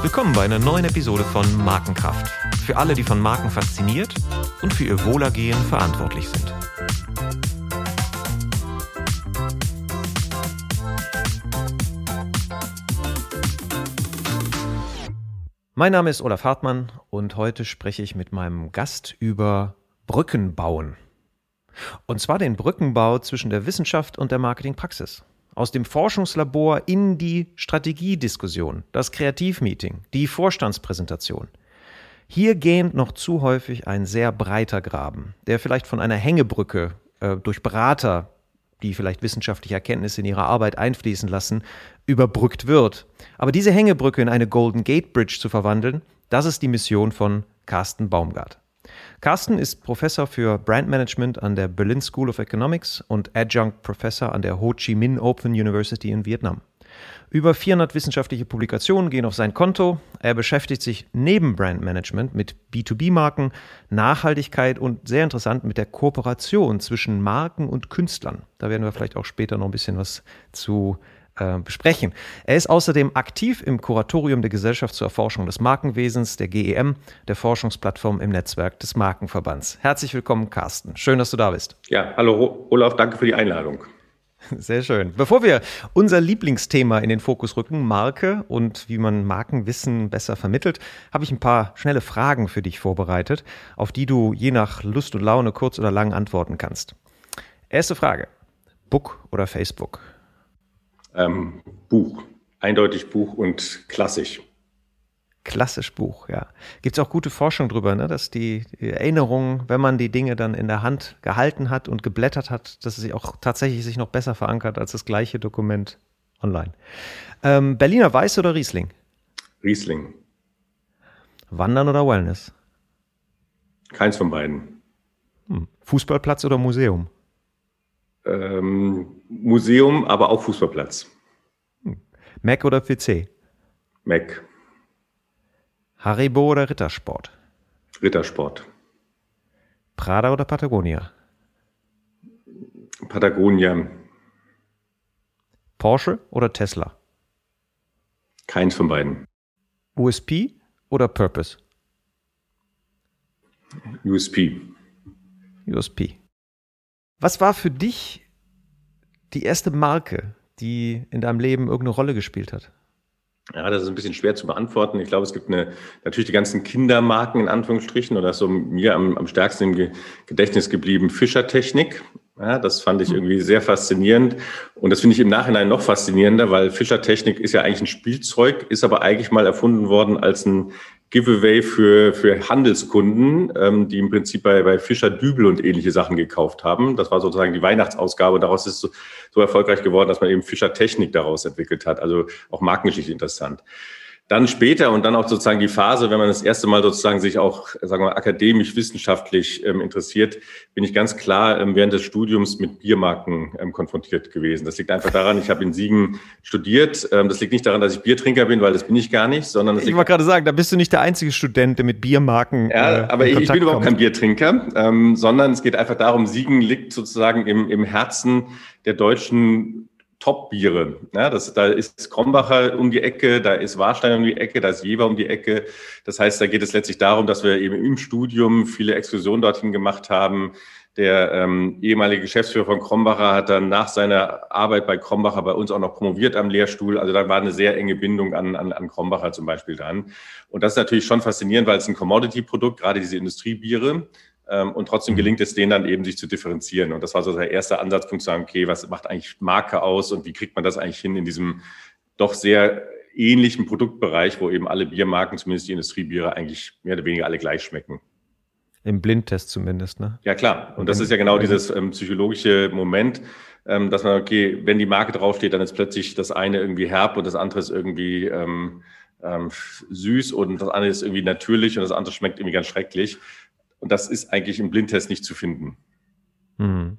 Willkommen bei einer neuen Episode von Markenkraft. Für alle, die von Marken fasziniert und für ihr Wohlergehen verantwortlich sind. Mein Name ist Olaf Hartmann und heute spreche ich mit meinem Gast über Brücken bauen. Und zwar den Brückenbau zwischen der Wissenschaft und der Marketingpraxis. Aus dem Forschungslabor in die Strategiediskussion, das Kreativmeeting, die Vorstandspräsentation. Hier gähnt noch zu häufig ein sehr breiter Graben, der vielleicht von einer Hängebrücke äh, durch Berater, die vielleicht wissenschaftliche Erkenntnisse in ihre Arbeit einfließen lassen, überbrückt wird. Aber diese Hängebrücke in eine Golden Gate Bridge zu verwandeln, das ist die Mission von Carsten Baumgart. Carsten ist Professor für Brandmanagement an der Berlin School of Economics und Adjunct Professor an der Ho Chi Minh Open University in Vietnam. Über 400 wissenschaftliche Publikationen gehen auf sein Konto. Er beschäftigt sich neben Brandmanagement mit B2B-Marken, Nachhaltigkeit und sehr interessant mit der Kooperation zwischen Marken und Künstlern. Da werden wir vielleicht auch später noch ein bisschen was zu äh, besprechen. Er ist außerdem aktiv im Kuratorium der Gesellschaft zur Erforschung des Markenwesens, der GEM, der Forschungsplattform im Netzwerk des Markenverbands. Herzlich willkommen, Carsten. Schön, dass du da bist. Ja, hallo Olaf, danke für die Einladung. Sehr schön. Bevor wir unser Lieblingsthema in den Fokus rücken, Marke und wie man Markenwissen besser vermittelt, habe ich ein paar schnelle Fragen für dich vorbereitet, auf die du je nach Lust und Laune kurz oder lang antworten kannst. Erste Frage. Book oder Facebook? Ähm, Buch. Eindeutig Buch und klassisch. Klassisch Buch, ja. Gibt es auch gute Forschung drüber, ne? dass die, die Erinnerung, wenn man die Dinge dann in der Hand gehalten hat und geblättert hat, dass es sich auch tatsächlich sich noch besser verankert als das gleiche Dokument online. Ähm, Berliner Weiß oder Riesling? Riesling. Wandern oder Wellness? Keins von beiden. Hm. Fußballplatz oder Museum? ähm, Museum, aber auch Fußballplatz. Mac oder PC? Mac. Haribo oder Rittersport? Rittersport. Prada oder Patagonia? Patagonia. Porsche oder Tesla? Keins von beiden. USP oder Purpose? USP. USP. Was war für dich die erste Marke, die in deinem Leben irgendeine Rolle gespielt hat? Ja, das ist ein bisschen schwer zu beantworten. Ich glaube, es gibt eine, natürlich die ganzen Kindermarken in Anführungsstrichen oder so mir am, am stärksten im Gedächtnis geblieben Fischertechnik. Ja, das fand ich hm. irgendwie sehr faszinierend. Und das finde ich im Nachhinein noch faszinierender, weil Fischertechnik ist ja eigentlich ein Spielzeug, ist aber eigentlich mal erfunden worden als ein Giveaway für, für Handelskunden, ähm, die im Prinzip bei, bei Fischer Dübel und ähnliche Sachen gekauft haben. Das war sozusagen die Weihnachtsausgabe. Daraus ist so, so erfolgreich geworden, dass man eben Fischer Technik daraus entwickelt hat. Also auch Markengeschichte interessant. Dann später und dann auch sozusagen die Phase, wenn man das erste Mal sozusagen sich auch, sagen wir, akademisch, wissenschaftlich ähm, interessiert, bin ich ganz klar ähm, während des Studiums mit Biermarken ähm, konfrontiert gewesen. Das liegt einfach daran, ich habe in Siegen studiert. Ähm, das liegt nicht daran, dass ich Biertrinker bin, weil das bin ich gar nicht, sondern ich wollte gerade sagen, da bist du nicht der einzige Student, der mit Biermarken. Ja, äh, aber ich, ich, bin überhaupt kein Biertrinker, ähm, sondern es geht einfach darum, Siegen liegt sozusagen im, im Herzen der deutschen Top-Biere. Ja, das, da ist Krombacher um die Ecke, da ist Warstein um die Ecke, da ist Jever um die Ecke. Das heißt, da geht es letztlich darum, dass wir eben im Studium viele Exkursionen dorthin gemacht haben. Der ähm, ehemalige Geschäftsführer von Krombacher hat dann nach seiner Arbeit bei Krombacher bei uns auch noch promoviert am Lehrstuhl. Also da war eine sehr enge Bindung an, an, an Krombacher zum Beispiel dran. Und das ist natürlich schon faszinierend, weil es ein Commodity-Produkt, gerade diese Industriebiere, und trotzdem mhm. gelingt es denen dann eben, sich zu differenzieren. Und das war so der erste Ansatzpunkt, zu sagen, okay, was macht eigentlich Marke aus und wie kriegt man das eigentlich hin in diesem doch sehr ähnlichen Produktbereich, wo eben alle Biermarken, zumindest die Industriebiere, eigentlich mehr oder weniger alle gleich schmecken. Im Blindtest zumindest, ne? Ja, klar. Und das ist ja genau dieses ähm, psychologische Moment, ähm, dass man, okay, wenn die Marke draufsteht, dann ist plötzlich das eine irgendwie herb und das andere ist irgendwie ähm, ähm, süß und das andere ist irgendwie natürlich und das andere schmeckt irgendwie ganz schrecklich. Und das ist eigentlich im Blindtest nicht zu finden. Hm.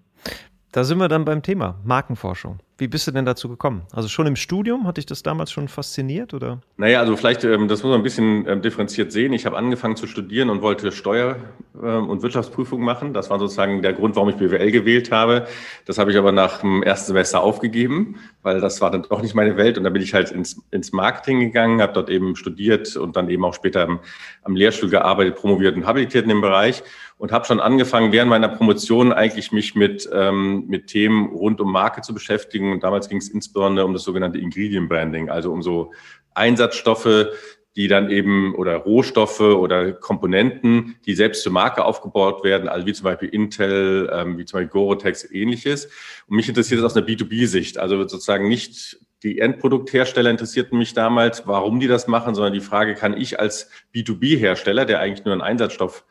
Da sind wir dann beim Thema Markenforschung. Wie bist du denn dazu gekommen? Also schon im Studium, hat dich das damals schon fasziniert oder? Naja, also vielleicht, ähm, das muss man ein bisschen ähm, differenziert sehen. Ich habe angefangen zu studieren und wollte Steuer- ähm, und Wirtschaftsprüfung machen. Das war sozusagen der Grund, warum ich BWL gewählt habe. Das habe ich aber nach dem ersten Semester aufgegeben, weil das war dann doch nicht meine Welt. Und da bin ich halt ins, ins Marketing gegangen, habe dort eben studiert und dann eben auch später am, am Lehrstuhl gearbeitet, promoviert und habilitiert in dem Bereich und habe schon angefangen, während meiner Promotion eigentlich mich mit, ähm, mit Themen rund um Marke zu beschäftigen. Und damals ging es insbesondere um das sogenannte Ingredient Branding, also um so Einsatzstoffe, die dann eben oder Rohstoffe oder Komponenten, die selbst zur Marke aufgebaut werden, also wie zum Beispiel Intel, ähm, wie zum Beispiel Gorotex, ähnliches. Und mich interessiert das aus einer B2B-Sicht, also sozusagen nicht die Endprodukthersteller interessierten mich damals, warum die das machen, sondern die Frage, kann ich als B2B-Hersteller, der eigentlich nur einen Einsatzstoff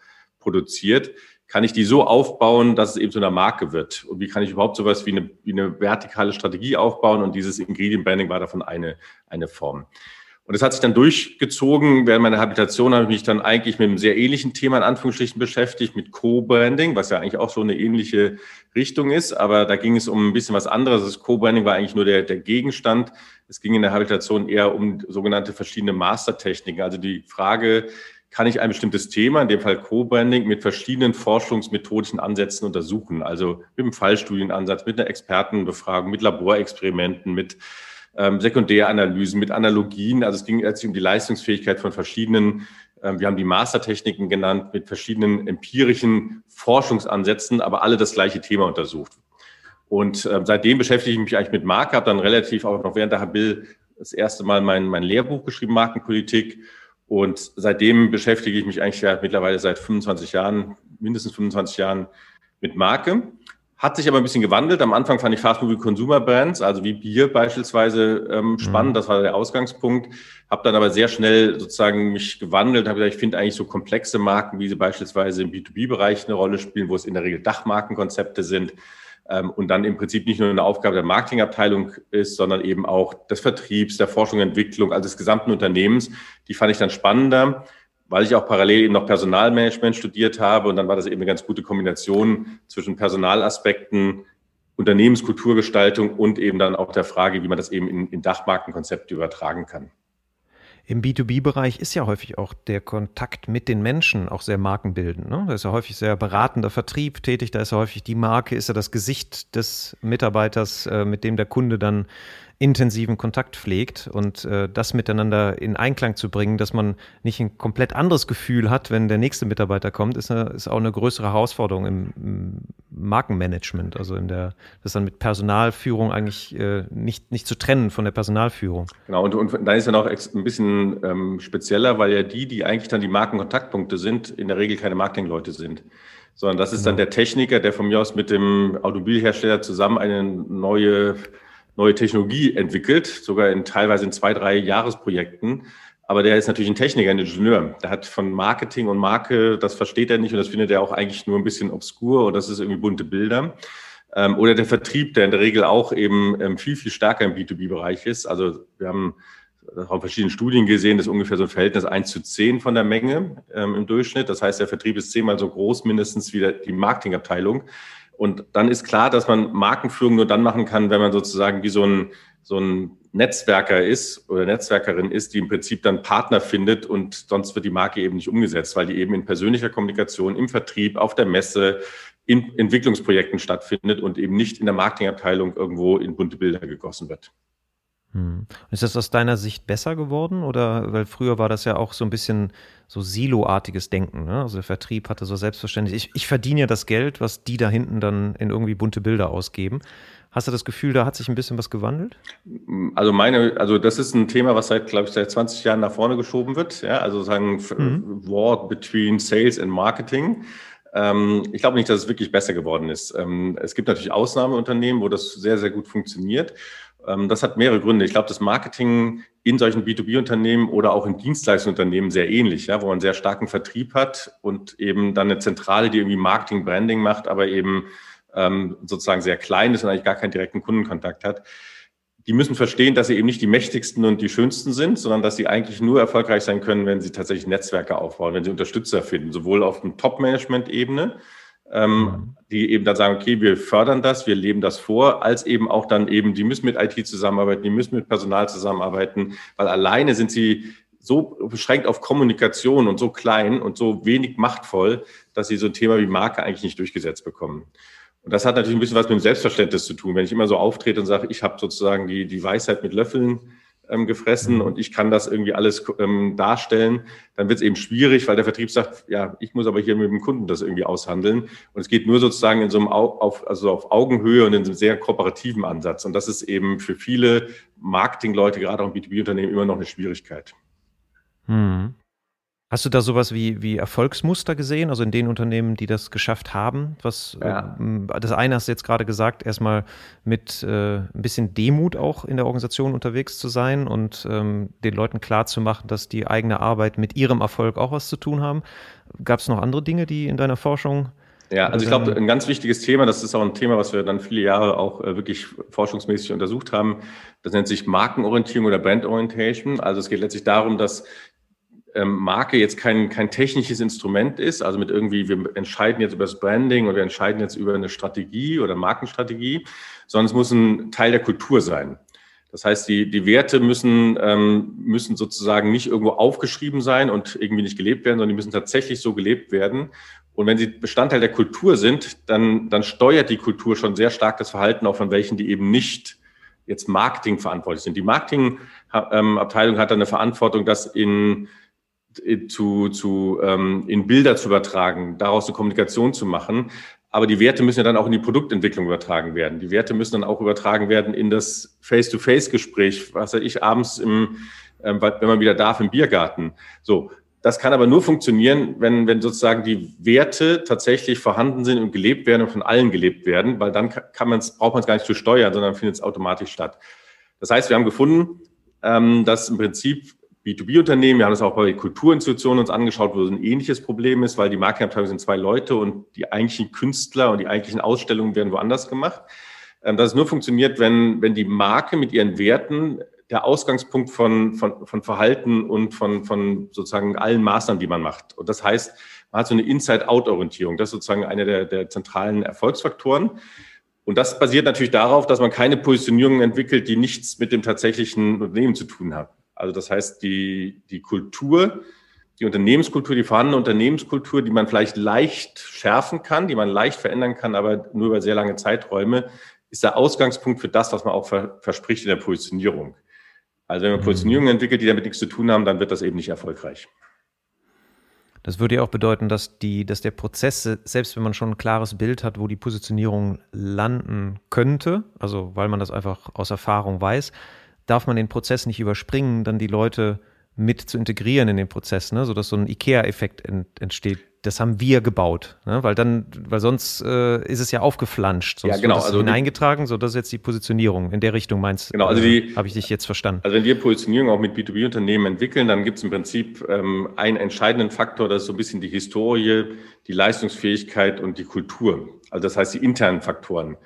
produziert, kann ich die so aufbauen, dass es eben zu einer Marke wird? Und wie kann ich überhaupt sowas wie eine, wie eine vertikale Strategie aufbauen? Und dieses Ingredient Branding war davon eine, eine Form. Und es hat sich dann durchgezogen. Während meiner Habilitation habe ich mich dann eigentlich mit einem sehr ähnlichen Thema in Anführungsstrichen beschäftigt, mit Co-Branding, was ja eigentlich auch so eine ähnliche Richtung ist. Aber da ging es um ein bisschen was anderes. Das Co-Branding war eigentlich nur der, der Gegenstand. Es ging in der Habilitation eher um sogenannte verschiedene Mastertechniken. Also die Frage, kann ich ein bestimmtes Thema, in dem Fall Co-Branding, mit verschiedenen forschungsmethodischen Ansätzen untersuchen. Also mit einem Fallstudienansatz, mit einer Expertenbefragung, mit Laborexperimenten, mit ähm, Sekundäranalysen, mit Analogien. Also es ging letztlich um die Leistungsfähigkeit von verschiedenen, ähm, wir haben die Mastertechniken genannt, mit verschiedenen empirischen Forschungsansätzen, aber alle das gleiche Thema untersucht. Und ähm, seitdem beschäftige ich mich eigentlich mit Marke, habe dann relativ auch noch während der Habil das erste Mal mein, mein Lehrbuch geschrieben, Markenpolitik und seitdem beschäftige ich mich eigentlich ja mittlerweile seit 25 Jahren, mindestens 25 Jahren mit Marke. Hat sich aber ein bisschen gewandelt. Am Anfang fand ich Fast Moving Consumer Brands, also wie Bier beispielsweise, ähm, mhm. spannend. Mhm. Das war der Ausgangspunkt. Habe dann aber sehr schnell sozusagen mich gewandelt. Habe gesagt, ich finde eigentlich so komplexe Marken, wie sie beispielsweise im B2B-Bereich eine Rolle spielen, wo es in der Regel Dachmarkenkonzepte sind, und dann im Prinzip nicht nur eine Aufgabe der Marketingabteilung ist, sondern eben auch des Vertriebs, der Forschung und Entwicklung, also des gesamten Unternehmens. Die fand ich dann spannender, weil ich auch parallel eben noch Personalmanagement studiert habe und dann war das eben eine ganz gute Kombination zwischen Personalaspekten, Unternehmenskulturgestaltung und eben dann auch der Frage, wie man das eben in, in Dachmarkenkonzepte übertragen kann. Im B2B-Bereich ist ja häufig auch der Kontakt mit den Menschen auch sehr markenbildend. Ne? Da ist ja häufig sehr beratender Vertrieb tätig, da ist ja häufig die Marke, ist ja das Gesicht des Mitarbeiters, äh, mit dem der Kunde dann intensiven Kontakt pflegt und äh, das miteinander in Einklang zu bringen, dass man nicht ein komplett anderes Gefühl hat, wenn der nächste Mitarbeiter kommt, ist, eine, ist auch eine größere Herausforderung im, im Markenmanagement. Also in der, das dann mit Personalführung eigentlich äh, nicht, nicht zu trennen von der Personalführung. Genau, und, und da ist ja noch ein bisschen ähm, spezieller, weil ja die, die eigentlich dann die Markenkontaktpunkte sind, in der Regel keine Marketingleute sind sondern das ist dann genau. der Techniker, der von mir aus mit dem Automobilhersteller zusammen eine neue neue Technologie entwickelt, sogar in teilweise in zwei, drei Jahresprojekten. Aber der ist natürlich ein Techniker, ein Ingenieur. Der hat von Marketing und Marke, das versteht er nicht und das findet er auch eigentlich nur ein bisschen obskur und das ist irgendwie bunte Bilder. Ähm, oder der Vertrieb, der in der Regel auch eben ähm, viel, viel stärker im B2B-Bereich ist. Also wir haben auf verschiedenen Studien gesehen, das ist ungefähr so ein Verhältnis 1 zu 10 von der Menge ähm, im Durchschnitt. Das heißt, der Vertrieb ist zehnmal so groß mindestens wie die Marketingabteilung. Und dann ist klar, dass man Markenführung nur dann machen kann, wenn man sozusagen wie so ein, so ein Netzwerker ist oder Netzwerkerin ist, die im Prinzip dann Partner findet und sonst wird die Marke eben nicht umgesetzt, weil die eben in persönlicher Kommunikation, im Vertrieb, auf der Messe, in Entwicklungsprojekten stattfindet und eben nicht in der Marketingabteilung irgendwo in bunte Bilder gegossen wird. Hm. Ist das aus deiner Sicht besser geworden? Oder weil früher war das ja auch so ein bisschen so siloartiges Denken. Ne? Also der Vertrieb hatte so selbstverständlich, ich, ich verdiene ja das Geld, was die da hinten dann in irgendwie bunte Bilder ausgeben. Hast du das Gefühl, da hat sich ein bisschen was gewandelt? Also meine, also das ist ein Thema, was seit, glaube ich, seit 20 Jahren nach vorne geschoben wird. Ja, also sagen mhm. War between Sales and Marketing. Ähm, ich glaube nicht, dass es wirklich besser geworden ist. Ähm, es gibt natürlich Ausnahmeunternehmen, wo das sehr, sehr gut funktioniert. Ähm, das hat mehrere Gründe. Ich glaube, das Marketing in solchen B2B-Unternehmen oder auch in Dienstleistungsunternehmen sehr ähnlich, ja, wo man sehr starken Vertrieb hat und eben dann eine Zentrale, die irgendwie Marketing, Branding macht, aber eben ähm, sozusagen sehr klein ist und eigentlich gar keinen direkten Kundenkontakt hat. Die müssen verstehen, dass sie eben nicht die mächtigsten und die schönsten sind, sondern dass sie eigentlich nur erfolgreich sein können, wenn sie tatsächlich Netzwerke aufbauen, wenn sie Unterstützer finden, sowohl auf dem Top-Management-Ebene, ähm, mhm. die eben dann sagen, okay, wir fördern das, wir leben das vor, als eben auch dann eben, die müssen mit IT zusammenarbeiten, die müssen mit Personal zusammenarbeiten, weil alleine sind sie so beschränkt auf Kommunikation und so klein und so wenig machtvoll, dass sie so ein Thema wie Marke eigentlich nicht durchgesetzt bekommen. Und das hat natürlich ein bisschen was mit dem Selbstverständnis zu tun. Wenn ich immer so auftrete und sage, ich habe sozusagen die, die Weisheit mit Löffeln ähm, gefressen mhm. und ich kann das irgendwie alles ähm, darstellen, dann wird es eben schwierig, weil der Vertrieb sagt, ja, ich muss aber hier mit dem Kunden das irgendwie aushandeln. Und es geht nur sozusagen in so einem Au auf, also auf Augenhöhe und in einem sehr kooperativen Ansatz. Und das ist eben für viele Marketingleute, gerade auch im B2B-Unternehmen, immer noch eine Schwierigkeit. Mhm. Hast du da sowas wie, wie Erfolgsmuster gesehen, also in den Unternehmen, die das geschafft haben? Was ja. äh, das eine hast du jetzt gerade gesagt, erstmal mit äh, ein bisschen Demut auch in der Organisation unterwegs zu sein und ähm, den Leuten klarzumachen, dass die eigene Arbeit mit ihrem Erfolg auch was zu tun haben. Gab es noch andere Dinge, die in deiner Forschung ja, also ich glaube, ein ganz wichtiges Thema, das ist auch ein Thema, was wir dann viele Jahre auch äh, wirklich forschungsmäßig untersucht haben. Das nennt sich Markenorientierung oder Brandorientation. Also es geht letztlich darum, dass Marke jetzt kein, kein technisches Instrument ist, also mit irgendwie, wir entscheiden jetzt über das Branding oder wir entscheiden jetzt über eine Strategie oder Markenstrategie, sondern es muss ein Teil der Kultur sein. Das heißt, die, die Werte müssen, ähm, müssen sozusagen nicht irgendwo aufgeschrieben sein und irgendwie nicht gelebt werden, sondern die müssen tatsächlich so gelebt werden. Und wenn sie Bestandteil der Kultur sind, dann, dann steuert die Kultur schon sehr stark das Verhalten auch von welchen, die eben nicht jetzt Marketing verantwortlich sind. Die Marketingabteilung ähm, hat dann eine Verantwortung, das in zu, zu, ähm, in Bilder zu übertragen, daraus eine Kommunikation zu machen. Aber die Werte müssen ja dann auch in die Produktentwicklung übertragen werden. Die Werte müssen dann auch übertragen werden in das Face-to-Face-Gespräch, was weiß ich, abends im, ähm, wenn man wieder darf, im Biergarten. So. Das kann aber nur funktionieren, wenn, wenn sozusagen die Werte tatsächlich vorhanden sind und gelebt werden und von allen gelebt werden, weil dann kann man's, braucht man es gar nicht zu steuern, sondern findet es automatisch statt. Das heißt, wir haben gefunden, ähm, dass im Prinzip B2B-Unternehmen, wir haben das auch bei Kulturinstitutionen uns angeschaut, wo es ein ähnliches Problem ist, weil die Marketingabteilung sind zwei Leute und die eigentlichen Künstler und die eigentlichen Ausstellungen werden woanders gemacht. Ähm, dass es nur funktioniert, wenn, wenn die Marke mit ihren Werten der Ausgangspunkt von, von, von Verhalten und von, von sozusagen allen Maßnahmen, die man macht. Und das heißt, man hat so eine Inside-Out-Orientierung. Das ist sozusagen einer der, der zentralen Erfolgsfaktoren. Und das basiert natürlich darauf, dass man keine Positionierung entwickelt, die nichts mit dem tatsächlichen Unternehmen zu tun hat. Also das heißt, die, die Kultur, die Unternehmenskultur, die vorhandene Unternehmenskultur, die man vielleicht leicht schärfen kann, die man leicht verändern kann, aber nur über sehr lange Zeiträume, ist der Ausgangspunkt für das, was man auch verspricht in der Positionierung. Also wenn man mhm. Positionierungen entwickelt, die damit nichts zu tun haben, dann wird das eben nicht erfolgreich. Das würde ja auch bedeuten, dass, die, dass der Prozess, selbst wenn man schon ein klares Bild hat, wo die Positionierung landen könnte, also weil man das einfach aus Erfahrung weiß, darf man den Prozess nicht überspringen, dann die Leute mit zu integrieren in den Prozess, ne? sodass so ein IKEA-Effekt ent, entsteht. Das haben wir gebaut, ne? weil dann, weil sonst äh, ist es ja aufgeflanscht, sonst ja, genau. wird es also hineingetragen. So, das ist jetzt die Positionierung. In der Richtung meinst du? Genau, also äh, habe ich dich jetzt verstanden. Also wenn wir Positionierung auch mit B2B-Unternehmen entwickeln, dann gibt es im Prinzip ähm, einen entscheidenden Faktor, das ist so ein bisschen die Historie, die Leistungsfähigkeit und die Kultur. Also das heißt die internen Faktoren.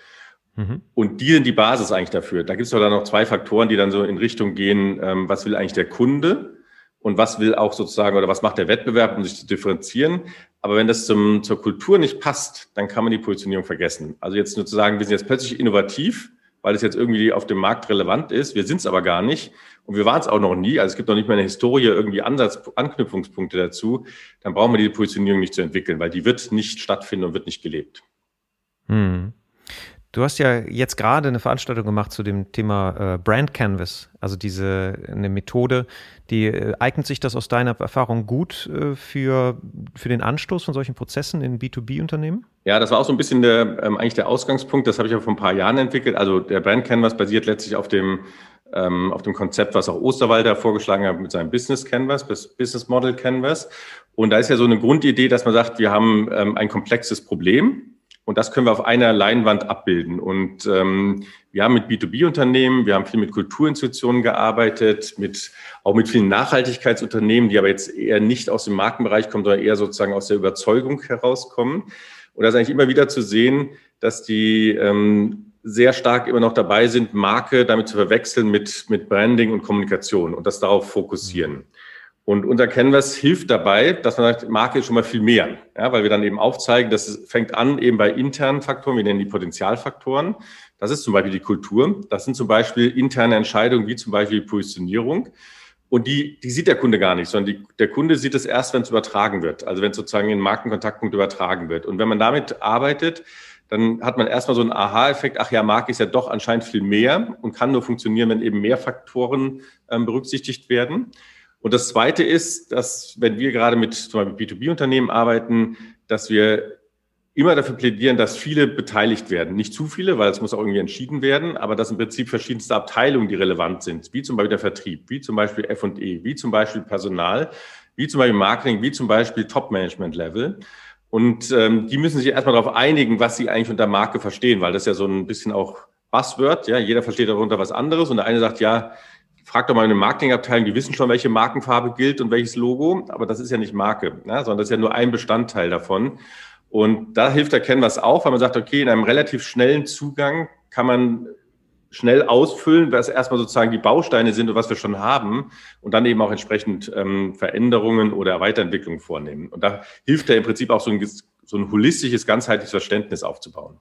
Mhm. Und die sind die Basis eigentlich dafür. Da gibt es dann noch zwei Faktoren, die dann so in Richtung gehen, ähm, was will eigentlich der Kunde und was will auch sozusagen oder was macht der Wettbewerb, um sich zu differenzieren. Aber wenn das zum, zur Kultur nicht passt, dann kann man die Positionierung vergessen. Also jetzt nur zu sagen, wir sind jetzt plötzlich innovativ, weil es jetzt irgendwie auf dem Markt relevant ist. Wir sind es aber gar nicht. Und wir waren es auch noch nie. Also es gibt noch nicht mal eine Historie, irgendwie Ansatz, Anknüpfungspunkte dazu. Dann brauchen wir die Positionierung nicht zu entwickeln, weil die wird nicht stattfinden und wird nicht gelebt. Hm. Du hast ja jetzt gerade eine Veranstaltung gemacht zu dem Thema äh, Brand Canvas, also diese eine Methode, die äh, eignet sich das aus deiner Erfahrung gut äh, für, für den Anstoß von solchen Prozessen in B2B-Unternehmen? Ja, das war auch so ein bisschen der, ähm, eigentlich der Ausgangspunkt. Das habe ich ja vor ein paar Jahren entwickelt. Also der Brand Canvas basiert letztlich auf dem ähm, auf dem Konzept, was auch Osterwalder vorgeschlagen hat mit seinem Business Canvas, Business Model Canvas. Und da ist ja so eine Grundidee, dass man sagt, wir haben ähm, ein komplexes Problem und das können wir auf einer Leinwand abbilden. Und ähm, wir haben mit B2B-Unternehmen, wir haben viel mit Kulturinstitutionen gearbeitet, mit, auch mit vielen Nachhaltigkeitsunternehmen, die aber jetzt eher nicht aus dem Markenbereich kommen, sondern eher sozusagen aus der Überzeugung herauskommen. Und da ist eigentlich immer wieder zu sehen, dass die ähm, sehr stark immer noch dabei sind, Marke damit zu verwechseln mit, mit Branding und Kommunikation und das darauf fokussieren. Und unser Canvas hilft dabei, dass man sagt, Marke ist schon mal viel mehr, ja, weil wir dann eben aufzeigen, dass es fängt an eben bei internen Faktoren, wir nennen die Potenzialfaktoren. Das ist zum Beispiel die Kultur. Das sind zum Beispiel interne Entscheidungen, wie zum Beispiel die Positionierung. Und die, die sieht der Kunde gar nicht, sondern die, der Kunde sieht es erst, wenn es übertragen wird. Also wenn es sozusagen in Markenkontaktpunkt übertragen wird. Und wenn man damit arbeitet, dann hat man erstmal so einen Aha-Effekt, ach ja, Marke ist ja doch anscheinend viel mehr und kann nur funktionieren, wenn eben mehr Faktoren ähm, berücksichtigt werden. Und das Zweite ist, dass wenn wir gerade mit zum Beispiel B2B-Unternehmen arbeiten, dass wir immer dafür plädieren, dass viele beteiligt werden. Nicht zu viele, weil es muss auch irgendwie entschieden werden, aber dass im Prinzip verschiedenste Abteilungen, die relevant sind, wie zum Beispiel der Vertrieb, wie zum Beispiel F&E, wie zum Beispiel Personal, wie zum Beispiel Marketing, wie zum Beispiel Top-Management-Level. Und ähm, die müssen sich erstmal darauf einigen, was sie eigentlich unter Marke verstehen, weil das ja so ein bisschen auch Buzzword, ja, jeder versteht darunter was anderes und der eine sagt, ja, frag doch mal eine Marketingabteilung, die wissen schon, welche Markenfarbe gilt und welches Logo, aber das ist ja nicht Marke, ne, sondern das ist ja nur ein Bestandteil davon. Und da hilft der Canvas auch, weil man sagt, okay, in einem relativ schnellen Zugang kann man schnell ausfüllen, was erstmal sozusagen die Bausteine sind und was wir schon haben und dann eben auch entsprechend ähm, Veränderungen oder Weiterentwicklungen vornehmen. Und da hilft er im Prinzip auch so ein, so ein holistisches, ganzheitliches Verständnis aufzubauen.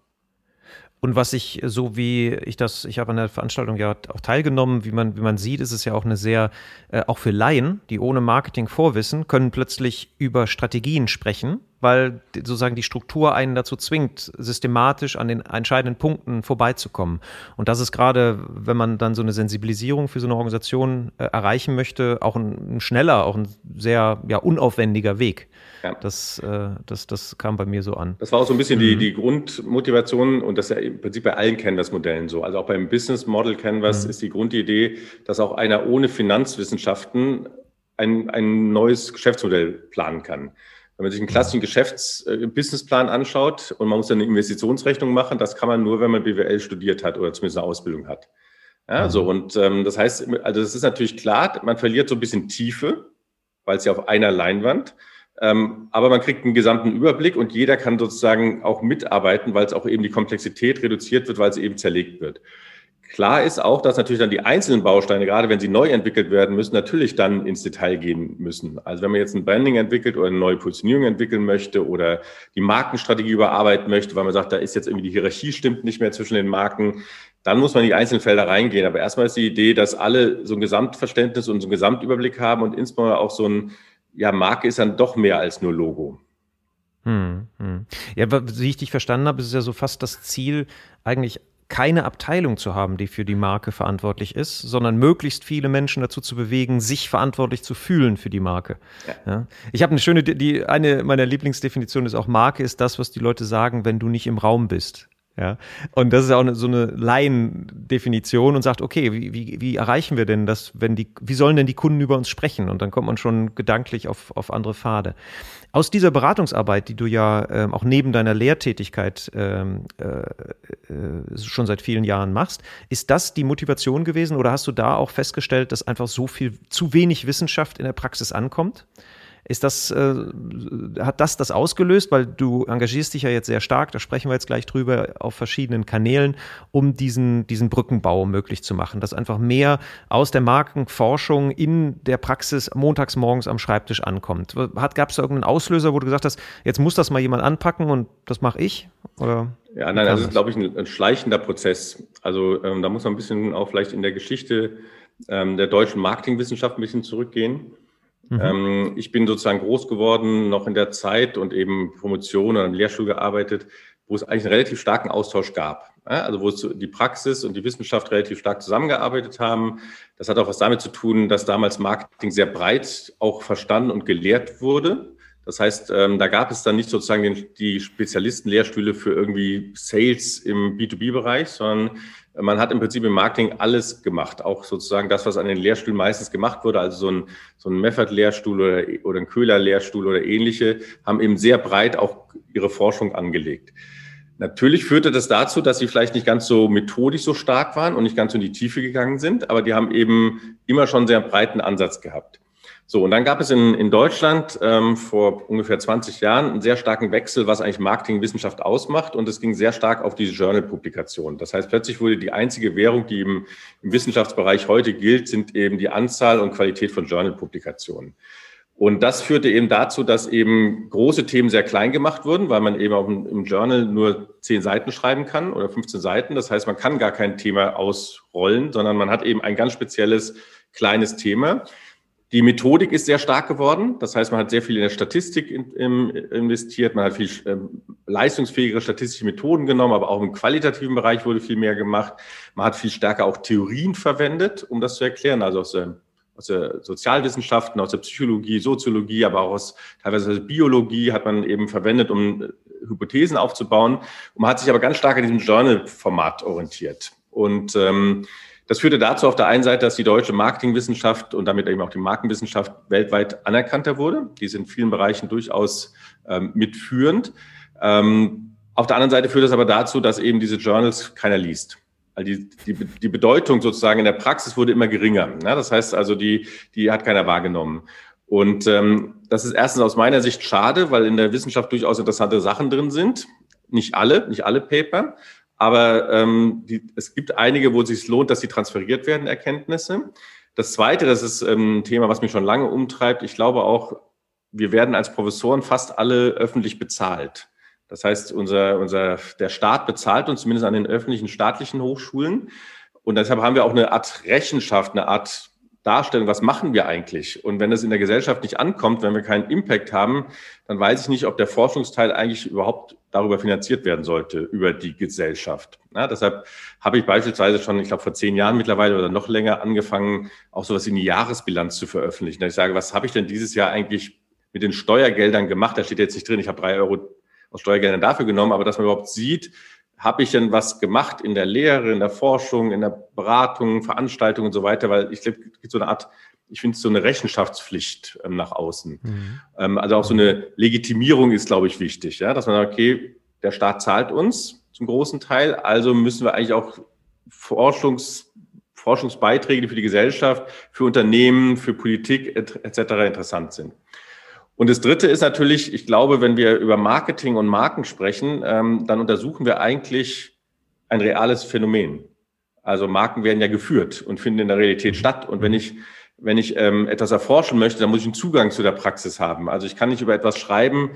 Und was ich, so wie ich das, ich habe an der Veranstaltung ja auch teilgenommen, wie man, wie man sieht, ist es ja auch eine sehr, äh, auch für Laien, die ohne Marketing vorwissen, können plötzlich über Strategien sprechen weil sozusagen die Struktur einen dazu zwingt, systematisch an den entscheidenden Punkten vorbeizukommen. Und das ist gerade, wenn man dann so eine Sensibilisierung für so eine Organisation äh, erreichen möchte, auch ein, ein, schneller, auch ein sehr ja, unaufwendiger Weg. Ja. Das, äh, das, das kam bei mir so an. Das war auch so ein bisschen mhm. die, die Grundmotivation und das ist ja im Prinzip bei allen Canvas-Modellen so. Also auch beim Business Model Canvas mhm. ist die Grundidee, dass auch einer ohne Finanzwissenschaften ein, ein neues Geschäftsmodell planen kann. Wenn man sich einen klassischen Geschäfts-Businessplan äh, anschaut und man muss dann eine Investitionsrechnung machen, das kann man nur, wenn man BWL studiert hat oder zumindest eine Ausbildung hat. Ja, mhm. so und ähm, das heißt, also es ist natürlich klar, man verliert so ein bisschen Tiefe, weil es ja auf einer Leinwand, ähm, aber man kriegt einen gesamten Überblick und jeder kann sozusagen auch mitarbeiten, weil es auch eben die Komplexität reduziert wird, weil es eben zerlegt wird. Klar ist auch, dass natürlich dann die einzelnen Bausteine, gerade wenn sie neu entwickelt werden müssen, natürlich dann ins Detail gehen müssen. Also wenn man jetzt ein Branding entwickelt oder eine neue Positionierung entwickeln möchte oder die Markenstrategie überarbeiten möchte, weil man sagt, da ist jetzt irgendwie die Hierarchie stimmt nicht mehr zwischen den Marken, dann muss man in die einzelnen Felder reingehen. Aber erstmal ist die Idee, dass alle so ein Gesamtverständnis und so einen Gesamtüberblick haben und insbesondere auch so ein, ja, Marke ist dann doch mehr als nur Logo. Hm, hm. Ja, wie ich dich verstanden habe, ist es ja so fast das Ziel, eigentlich keine Abteilung zu haben, die für die Marke verantwortlich ist, sondern möglichst viele Menschen dazu zu bewegen, sich verantwortlich zu fühlen für die Marke. Ja. Ja. Ich habe eine schöne, die eine meiner Lieblingsdefinitionen ist auch Marke ist das, was die Leute sagen, wenn du nicht im Raum bist. Ja, und das ist auch so eine Laiendefinition und sagt, okay, wie, wie, wie erreichen wir denn das, wenn die, wie sollen denn die Kunden über uns sprechen? Und dann kommt man schon gedanklich auf, auf andere Pfade. Aus dieser Beratungsarbeit, die du ja ähm, auch neben deiner Lehrtätigkeit ähm, äh, äh, schon seit vielen Jahren machst, ist das die Motivation gewesen oder hast du da auch festgestellt, dass einfach so viel zu wenig Wissenschaft in der Praxis ankommt? Ist das, äh, hat das das ausgelöst? Weil du engagierst dich ja jetzt sehr stark, da sprechen wir jetzt gleich drüber, auf verschiedenen Kanälen, um diesen, diesen Brückenbau möglich zu machen, dass einfach mehr aus der Markenforschung in der Praxis montags morgens am Schreibtisch ankommt. Gab es da irgendeinen Auslöser, wo du gesagt hast, jetzt muss das mal jemand anpacken und das mache ich? Oder? Ja, nein, das ist, glaube ich, ein, ein, schleichender Prozess. Also ähm, da muss man ein bisschen auch vielleicht in der Geschichte ähm, der deutschen Marketingwissenschaft ein bisschen zurückgehen. Mhm. Ähm, ich bin sozusagen groß geworden, noch in der Zeit und eben Promotion und an Lehrstuhl gearbeitet, wo es eigentlich einen relativ starken Austausch gab. Also wo es die Praxis und die Wissenschaft relativ stark zusammengearbeitet haben. Das hat auch was damit zu tun, dass damals Marketing sehr breit auch verstanden und gelehrt wurde. Das heißt, ähm, da gab es dann nicht sozusagen die Spezialistenlehrstühle für irgendwie Sales im B2B-Bereich, sondern man hat im Prinzip im Marketing alles gemacht, auch sozusagen das, was an den Lehrstühlen meistens gemacht wurde, also so ein, so ein Meffert-Lehrstuhl oder, oder ein Köhler-Lehrstuhl oder ähnliche, haben eben sehr breit auch ihre Forschung angelegt. Natürlich führte das dazu, dass sie vielleicht nicht ganz so methodisch so stark waren und nicht ganz so in die Tiefe gegangen sind, aber die haben eben immer schon sehr breiten Ansatz gehabt. So, und dann gab es in, in Deutschland ähm, vor ungefähr 20 Jahren einen sehr starken Wechsel, was eigentlich Marketingwissenschaft ausmacht. Und es ging sehr stark auf diese Journal-Publikation. Das heißt, plötzlich wurde die einzige Währung, die im, im Wissenschaftsbereich heute gilt, sind eben die Anzahl und Qualität von Journal-Publikationen. Und das führte eben dazu, dass eben große Themen sehr klein gemacht wurden, weil man eben auch im Journal nur zehn Seiten schreiben kann oder 15 Seiten. Das heißt, man kann gar kein Thema ausrollen, sondern man hat eben ein ganz spezielles kleines Thema. Die Methodik ist sehr stark geworden. Das heißt, man hat sehr viel in der Statistik investiert, man hat viel ähm, leistungsfähigere statistische Methoden genommen, aber auch im qualitativen Bereich wurde viel mehr gemacht. Man hat viel stärker auch Theorien verwendet, um das zu erklären, also aus der, aus der Sozialwissenschaften, aus der Psychologie, Soziologie, aber auch aus teilweise aus Biologie hat man eben verwendet, um äh, Hypothesen aufzubauen. Und man hat sich aber ganz stark an diesem Journal-Format orientiert. Und ähm, das führte dazu auf der einen Seite, dass die deutsche Marketingwissenschaft und damit eben auch die Markenwissenschaft weltweit anerkannter wurde. Die sind in vielen Bereichen durchaus ähm, mitführend. Ähm, auf der anderen Seite führt das aber dazu, dass eben diese Journals keiner liest. Also die, die, die Bedeutung sozusagen in der Praxis wurde immer geringer. Ja, das heißt also, die, die hat keiner wahrgenommen. Und ähm, das ist erstens aus meiner Sicht schade, weil in der Wissenschaft durchaus interessante Sachen drin sind. Nicht alle, nicht alle Paper. Aber ähm, die, es gibt einige, wo es sich lohnt, dass sie transferiert werden, Erkenntnisse. Das Zweite, das ist ähm, ein Thema, was mich schon lange umtreibt. Ich glaube auch, wir werden als Professoren fast alle öffentlich bezahlt. Das heißt, unser, unser, der Staat bezahlt uns zumindest an den öffentlichen staatlichen Hochschulen. Und deshalb haben wir auch eine Art Rechenschaft, eine Art Darstellung, was machen wir eigentlich? Und wenn das in der Gesellschaft nicht ankommt, wenn wir keinen Impact haben, dann weiß ich nicht, ob der Forschungsteil eigentlich überhaupt darüber finanziert werden sollte, über die Gesellschaft. Ja, deshalb habe ich beispielsweise schon, ich glaube, vor zehn Jahren mittlerweile oder noch länger angefangen, auch sowas in die Jahresbilanz zu veröffentlichen. Ich sage, was habe ich denn dieses Jahr eigentlich mit den Steuergeldern gemacht? Da steht jetzt nicht drin, ich habe drei Euro aus Steuergeldern dafür genommen, aber dass man überhaupt sieht, habe ich denn was gemacht in der Lehre, in der Forschung, in der Beratung, Veranstaltung und so weiter, weil ich glaube, es gibt so eine Art, ich finde es so eine Rechenschaftspflicht ähm, nach außen. Mhm. Ähm, also auch so eine Legitimierung ist, glaube ich, wichtig, ja, dass man sagt, okay, der Staat zahlt uns zum großen Teil, also müssen wir eigentlich auch Forschungs, Forschungsbeiträge, die für die Gesellschaft, für Unternehmen, für Politik etc. interessant sind. Und das Dritte ist natürlich, ich glaube, wenn wir über Marketing und Marken sprechen, ähm, dann untersuchen wir eigentlich ein reales Phänomen. Also Marken werden ja geführt und finden in der Realität statt. Und wenn ich, wenn ich ähm, etwas erforschen möchte, dann muss ich einen Zugang zu der Praxis haben. Also ich kann nicht über etwas schreiben,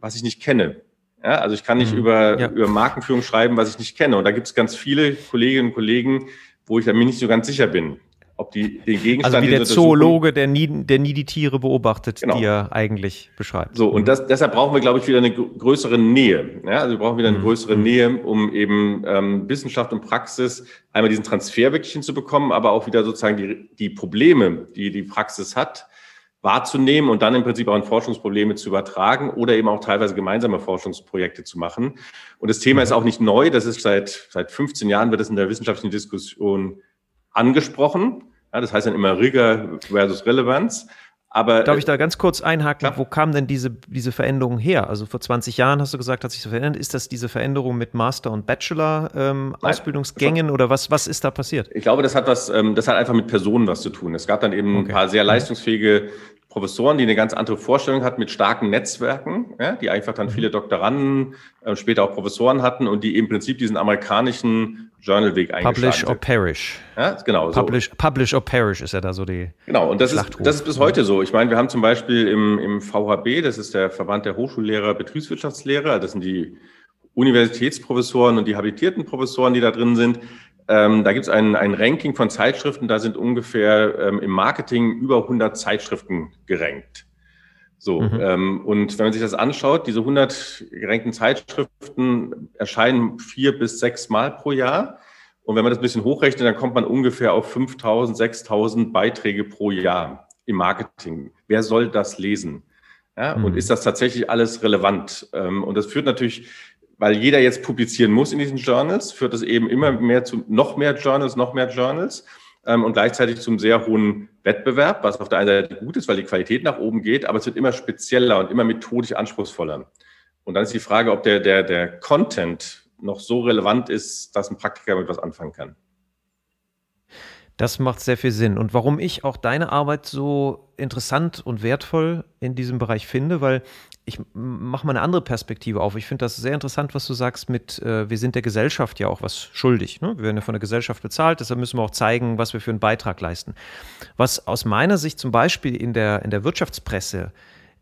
was ich nicht kenne. Ja, also ich kann nicht mhm. über, ja. über Markenführung schreiben, was ich nicht kenne. Und da gibt es ganz viele Kolleginnen und Kollegen, wo ich mir nicht so ganz sicher bin ob die den Gegenstand. Also wie der Zoologe, der nie, der nie die Tiere beobachtet, genau. die er eigentlich beschreibt. So, und mhm. das, deshalb brauchen wir, glaube ich, wieder eine größere Nähe. Ja, also wir brauchen wieder eine mhm. größere mhm. Nähe, um eben ähm, Wissenschaft und Praxis einmal diesen Transfer wirklich hinzubekommen, aber auch wieder sozusagen die, die Probleme, die die Praxis hat, wahrzunehmen und dann im Prinzip auch in Forschungsprobleme zu übertragen oder eben auch teilweise gemeinsame Forschungsprojekte zu machen. Und das Thema ist auch nicht neu. Das ist seit, seit 15 Jahren wird es in der wissenschaftlichen Diskussion angesprochen. Ja, das heißt dann immer Rigor versus Relevanz. Aber, Darf ich da ganz kurz einhaken? Klar. Wo kam denn diese, diese Veränderung her? Also vor 20 Jahren hast du gesagt, hat sich so verändert. Ist das diese Veränderung mit Master- und Bachelor-Ausbildungsgängen ähm, oder was, was ist da passiert? Ich glaube, das hat was, ähm, das hat einfach mit Personen was zu tun. Es gab dann eben okay. ein paar sehr mhm. leistungsfähige Professoren, die eine ganz andere Vorstellung hatten mit starken Netzwerken, ja, die einfach dann mhm. viele Doktoranden, äh, später auch Professoren hatten und die im Prinzip diesen amerikanischen Journalweg eingeschlagen Publish or perish. Ja, genau. Publish, so. publish or perish ist ja da so die. Genau, und das ist, das ist bis heute so. Ich meine, wir haben zum Beispiel im, im VHB, das ist der Verband der Hochschullehrer, Betriebswirtschaftslehrer, das sind die Universitätsprofessoren und die habilitierten Professoren, die da drin sind. Ähm, da gibt es ein, ein Ranking von Zeitschriften, da sind ungefähr ähm, im Marketing über 100 Zeitschriften gerankt. So, mhm. ähm, und wenn man sich das anschaut, diese 100 gerankten Zeitschriften erscheinen vier bis sechs Mal pro Jahr. Und wenn man das ein bisschen hochrechnet, dann kommt man ungefähr auf 5000, 6000 Beiträge pro Jahr im Marketing. Wer soll das lesen? Ja, mhm. Und ist das tatsächlich alles relevant? Ähm, und das führt natürlich weil jeder jetzt publizieren muss in diesen Journals, führt das eben immer mehr zu noch mehr Journals, noch mehr Journals ähm, und gleichzeitig zum sehr hohen Wettbewerb, was auf der einen Seite gut ist, weil die Qualität nach oben geht, aber es wird immer spezieller und immer methodisch anspruchsvoller. Und dann ist die Frage, ob der, der, der Content noch so relevant ist, dass ein Praktiker mit was anfangen kann. Das macht sehr viel Sinn. Und warum ich auch deine Arbeit so interessant und wertvoll in diesem Bereich finde, weil ich mache mal eine andere Perspektive auf. Ich finde das sehr interessant, was du sagst mit, äh, wir sind der Gesellschaft ja auch was schuldig. Ne? Wir werden ja von der Gesellschaft bezahlt, deshalb müssen wir auch zeigen, was wir für einen Beitrag leisten. Was aus meiner Sicht zum Beispiel in der, in der Wirtschaftspresse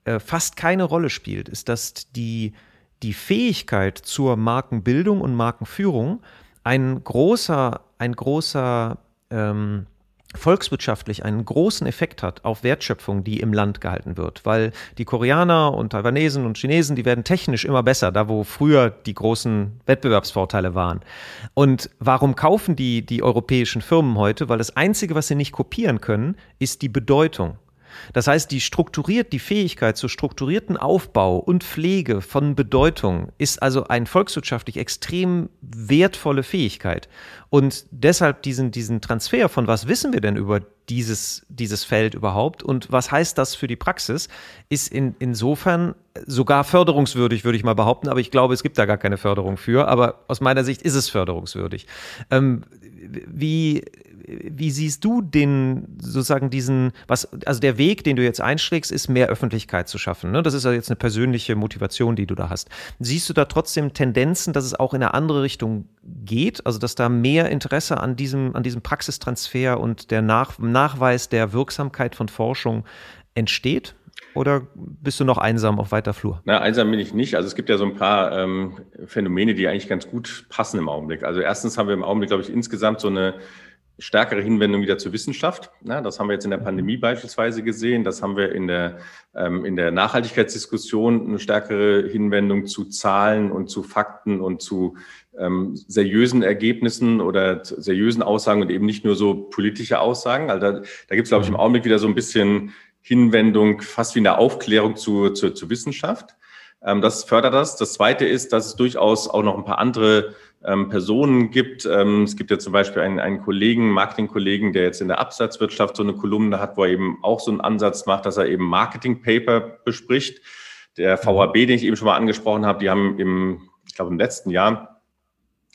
äh, fast keine Rolle spielt, ist, dass die, die Fähigkeit zur Markenbildung und Markenführung ein großer, ein großer ähm, volkswirtschaftlich einen großen Effekt hat auf Wertschöpfung, die im Land gehalten wird. Weil die Koreaner und Taiwanesen und Chinesen, die werden technisch immer besser, da wo früher die großen Wettbewerbsvorteile waren. Und warum kaufen die die europäischen Firmen heute? Weil das Einzige, was sie nicht kopieren können, ist die Bedeutung. Das heißt, die strukturiert, die Fähigkeit zu strukturierten Aufbau und Pflege von Bedeutung ist also ein volkswirtschaftlich extrem wertvolle Fähigkeit. Und deshalb diesen, diesen Transfer von was wissen wir denn über dieses, dieses Feld überhaupt und was heißt das für die Praxis, ist in, insofern sogar förderungswürdig, würde ich mal behaupten, aber ich glaube, es gibt da gar keine Förderung für, aber aus meiner Sicht ist es förderungswürdig. Ähm, wie, wie siehst du den sozusagen diesen, was, also der Weg, den du jetzt einschlägst, ist mehr Öffentlichkeit zu schaffen. Ne? Das ist ja jetzt eine persönliche Motivation, die du da hast. Siehst du da trotzdem Tendenzen, dass es auch in eine andere Richtung geht? Also dass da mehr Interesse an diesem, an diesem Praxistransfer und der Nach Nachweis der Wirksamkeit von Forschung entsteht? Oder bist du noch einsam auf weiter Flur? Na, einsam bin ich nicht. Also es gibt ja so ein paar ähm, Phänomene, die eigentlich ganz gut passen im Augenblick. Also erstens haben wir im Augenblick, glaube ich, insgesamt so eine stärkere Hinwendung wieder zur Wissenschaft. Ja, das haben wir jetzt in der mhm. Pandemie beispielsweise gesehen. Das haben wir in der, ähm, in der Nachhaltigkeitsdiskussion eine stärkere Hinwendung zu Zahlen und zu Fakten und zu ähm, seriösen Ergebnissen oder seriösen Aussagen und eben nicht nur so politische Aussagen. Also da, da gibt es, glaube ich, im mhm. Augenblick wieder so ein bisschen Hinwendung, fast wie eine Aufklärung zu, zu, zu Wissenschaft. Ähm, das fördert das. Das Zweite ist, dass es durchaus auch noch ein paar andere ähm, Personen gibt. Ähm, es gibt ja zum Beispiel einen, einen Kollegen, Marketingkollegen, der jetzt in der Absatzwirtschaft so eine Kolumne hat, wo er eben auch so einen Ansatz macht, dass er eben Marketing-Paper bespricht. Der VHB, den ich eben schon mal angesprochen habe, die haben im, ich glaube im letzten Jahr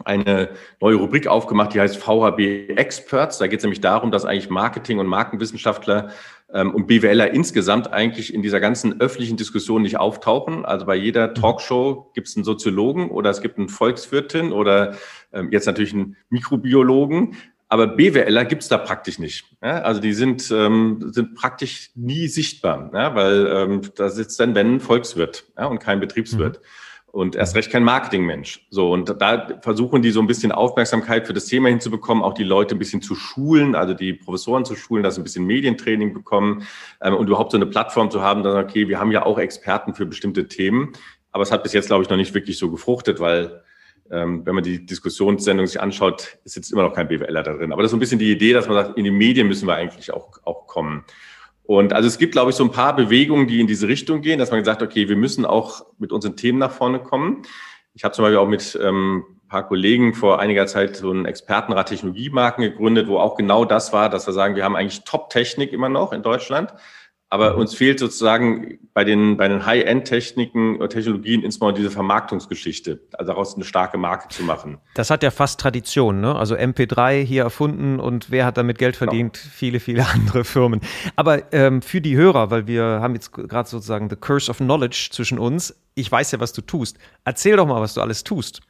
eine neue Rubrik aufgemacht, die heißt VHB Experts. Da geht es nämlich darum, dass eigentlich Marketing- und Markenwissenschaftler und BWLer insgesamt eigentlich in dieser ganzen öffentlichen Diskussion nicht auftauchen. Also bei jeder mhm. Talkshow gibt es einen Soziologen oder es gibt einen Volkswirtin oder ähm, jetzt natürlich einen Mikrobiologen. Aber BWLer gibt es da praktisch nicht. Also die sind, ähm, sind praktisch nie sichtbar, weil ähm, da sitzt dann, wenn, ein Volkswirt und kein Betriebswirt. Mhm und erst recht kein Marketingmensch. So, und da versuchen die so ein bisschen Aufmerksamkeit für das Thema hinzubekommen, auch die Leute ein bisschen zu schulen, also die Professoren zu schulen, dass sie ein bisschen Medientraining bekommen ähm, und überhaupt so eine Plattform zu haben, dann, okay, wir haben ja auch Experten für bestimmte Themen. Aber es hat bis jetzt, glaube ich, noch nicht wirklich so gefruchtet, weil ähm, wenn man die Diskussionssendung sich anschaut, ist jetzt immer noch kein BWLer da drin. Aber das ist so ein bisschen die Idee, dass man sagt, in die Medien müssen wir eigentlich auch, auch kommen. Und also es gibt, glaube ich, so ein paar Bewegungen, die in diese Richtung gehen, dass man gesagt, okay, wir müssen auch mit unseren Themen nach vorne kommen. Ich habe zum Beispiel auch mit ähm, ein paar Kollegen vor einiger Zeit so einen Expertenrat Technologiemarken gegründet, wo auch genau das war, dass wir sagen, wir haben eigentlich Top-Technik immer noch in Deutschland, aber mhm. uns fehlt sozusagen bei den, bei den High-End-Techniken und Technologien insbesondere diese Vermarktungsgeschichte, also daraus eine starke Marke zu machen. Das hat ja fast Tradition, ne? Also MP3 hier erfunden und wer hat damit Geld verdient? Genau. Viele, viele andere Firmen. Aber ähm, für die Hörer, weil wir haben jetzt gerade sozusagen the curse of knowledge zwischen uns. Ich weiß ja, was du tust. Erzähl doch mal, was du alles tust,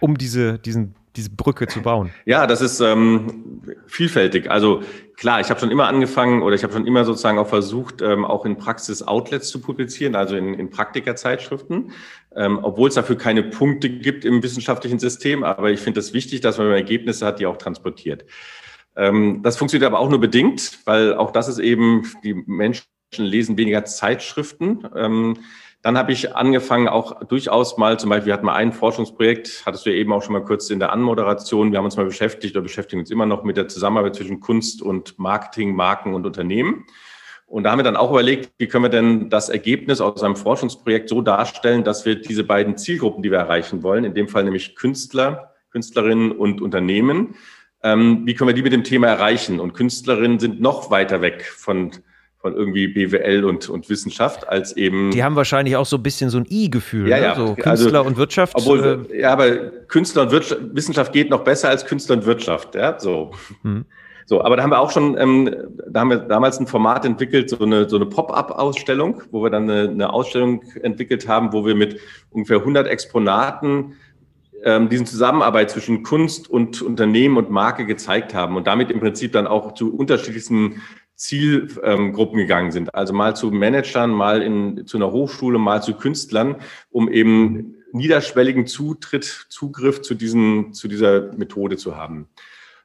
um diese, diesen diese Brücke zu bauen? Ja, das ist ähm, vielfältig. Also klar, ich habe schon immer angefangen oder ich habe schon immer sozusagen auch versucht, ähm, auch in Praxis-Outlets zu publizieren, also in, in Praktikerzeitschriften, ähm, obwohl es dafür keine Punkte gibt im wissenschaftlichen System. Aber ich finde es das wichtig, dass man Ergebnisse hat, die auch transportiert. Ähm, das funktioniert aber auch nur bedingt, weil auch das ist eben, die Menschen lesen weniger Zeitschriften. Ähm, dann habe ich angefangen, auch durchaus mal, zum Beispiel, wir hatten mal ein Forschungsprojekt, hattest du ja eben auch schon mal kurz in der Anmoderation, wir haben uns mal beschäftigt oder beschäftigen uns immer noch mit der Zusammenarbeit zwischen Kunst und Marketing, Marken und Unternehmen. Und da haben wir dann auch überlegt, wie können wir denn das Ergebnis aus einem Forschungsprojekt so darstellen, dass wir diese beiden Zielgruppen, die wir erreichen wollen, in dem Fall nämlich Künstler, Künstlerinnen und Unternehmen, ähm, wie können wir die mit dem Thema erreichen? Und Künstlerinnen sind noch weiter weg von von irgendwie BWL und, und Wissenschaft als eben. Die haben wahrscheinlich auch so ein bisschen so ein I-Gefühl, ja, ne? ja. so Künstler also, und Wirtschaft. Obwohl, äh, ja, aber Künstler und Wirtschaft, Wissenschaft geht noch besser als Künstler und Wirtschaft, ja, so. Hm. So, aber da haben wir auch schon, ähm, da haben wir damals ein Format entwickelt, so eine, so eine Pop-up-Ausstellung, wo wir dann eine, eine Ausstellung entwickelt haben, wo wir mit ungefähr 100 Exponaten ähm, diesen Zusammenarbeit zwischen Kunst und Unternehmen und Marke gezeigt haben und damit im Prinzip dann auch zu unterschiedlichsten Zielgruppen gegangen sind. Also mal zu Managern, mal in, zu einer Hochschule, mal zu Künstlern, um eben niederschwelligen Zutritt, Zugriff zu diesen, zu dieser Methode zu haben.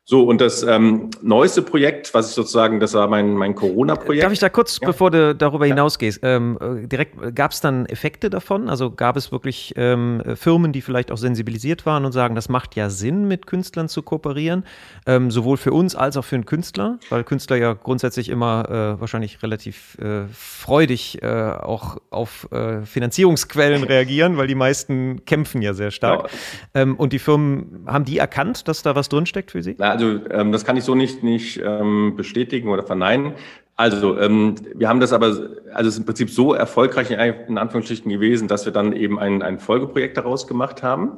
So, und das ähm, neueste Projekt, was ich sozusagen, das war mein, mein Corona-Projekt. Darf ich da kurz, ja. bevor du darüber hinausgehst, ähm, äh, direkt, gab es dann Effekte davon? Also gab es wirklich ähm, Firmen, die vielleicht auch sensibilisiert waren und sagen, das macht ja Sinn, mit Künstlern zu kooperieren, ähm, sowohl für uns als auch für einen Künstler, weil Künstler ja grundsätzlich immer äh, wahrscheinlich relativ äh, freudig äh, auch auf äh, Finanzierungsquellen reagieren, weil die meisten kämpfen ja sehr stark. Ja. Ähm, und die Firmen, haben die erkannt, dass da was drinsteckt für sie? Na, also ähm, das kann ich so nicht, nicht ähm, bestätigen oder verneinen. Also ähm, wir haben das aber, also es ist im Prinzip so erfolgreich in Anführungsstrichen gewesen, dass wir dann eben ein, ein Folgeprojekt daraus gemacht haben,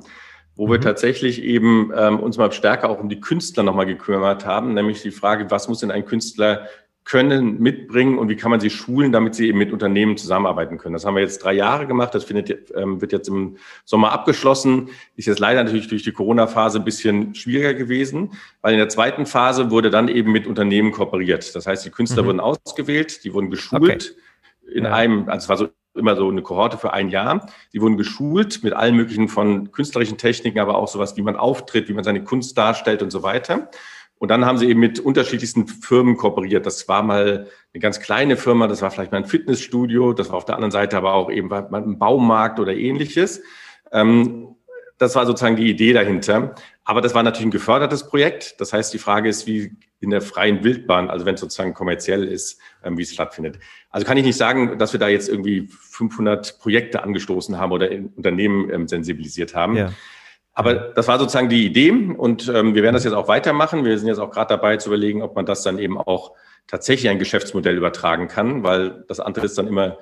wo mhm. wir tatsächlich eben ähm, uns mal stärker auch um die Künstler nochmal gekümmert haben, nämlich die Frage, was muss denn ein Künstler können, mitbringen und wie kann man sie schulen, damit sie eben mit Unternehmen zusammenarbeiten können. Das haben wir jetzt drei Jahre gemacht. Das findet, ähm, wird jetzt im Sommer abgeschlossen. Ist jetzt leider natürlich durch die Corona-Phase ein bisschen schwieriger gewesen, weil in der zweiten Phase wurde dann eben mit Unternehmen kooperiert. Das heißt, die Künstler mhm. wurden ausgewählt, die wurden geschult okay. in ja. einem, also es war so immer so eine Kohorte für ein Jahr. Die wurden geschult mit allen möglichen von künstlerischen Techniken, aber auch sowas, wie man auftritt, wie man seine Kunst darstellt und so weiter. Und dann haben sie eben mit unterschiedlichsten Firmen kooperiert. Das war mal eine ganz kleine Firma, das war vielleicht mal ein Fitnessstudio, das war auf der anderen Seite aber auch eben mal ein Baumarkt oder ähnliches. Ähm, das war sozusagen die Idee dahinter. Aber das war natürlich ein gefördertes Projekt. Das heißt, die Frage ist, wie in der freien Wildbahn, also wenn es sozusagen kommerziell ist, ähm, wie es stattfindet. Also kann ich nicht sagen, dass wir da jetzt irgendwie 500 Projekte angestoßen haben oder Unternehmen ähm, sensibilisiert haben. Ja. Aber das war sozusagen die Idee und ähm, wir werden das jetzt auch weitermachen. Wir sind jetzt auch gerade dabei zu überlegen, ob man das dann eben auch tatsächlich ein Geschäftsmodell übertragen kann, weil das andere ist dann immer,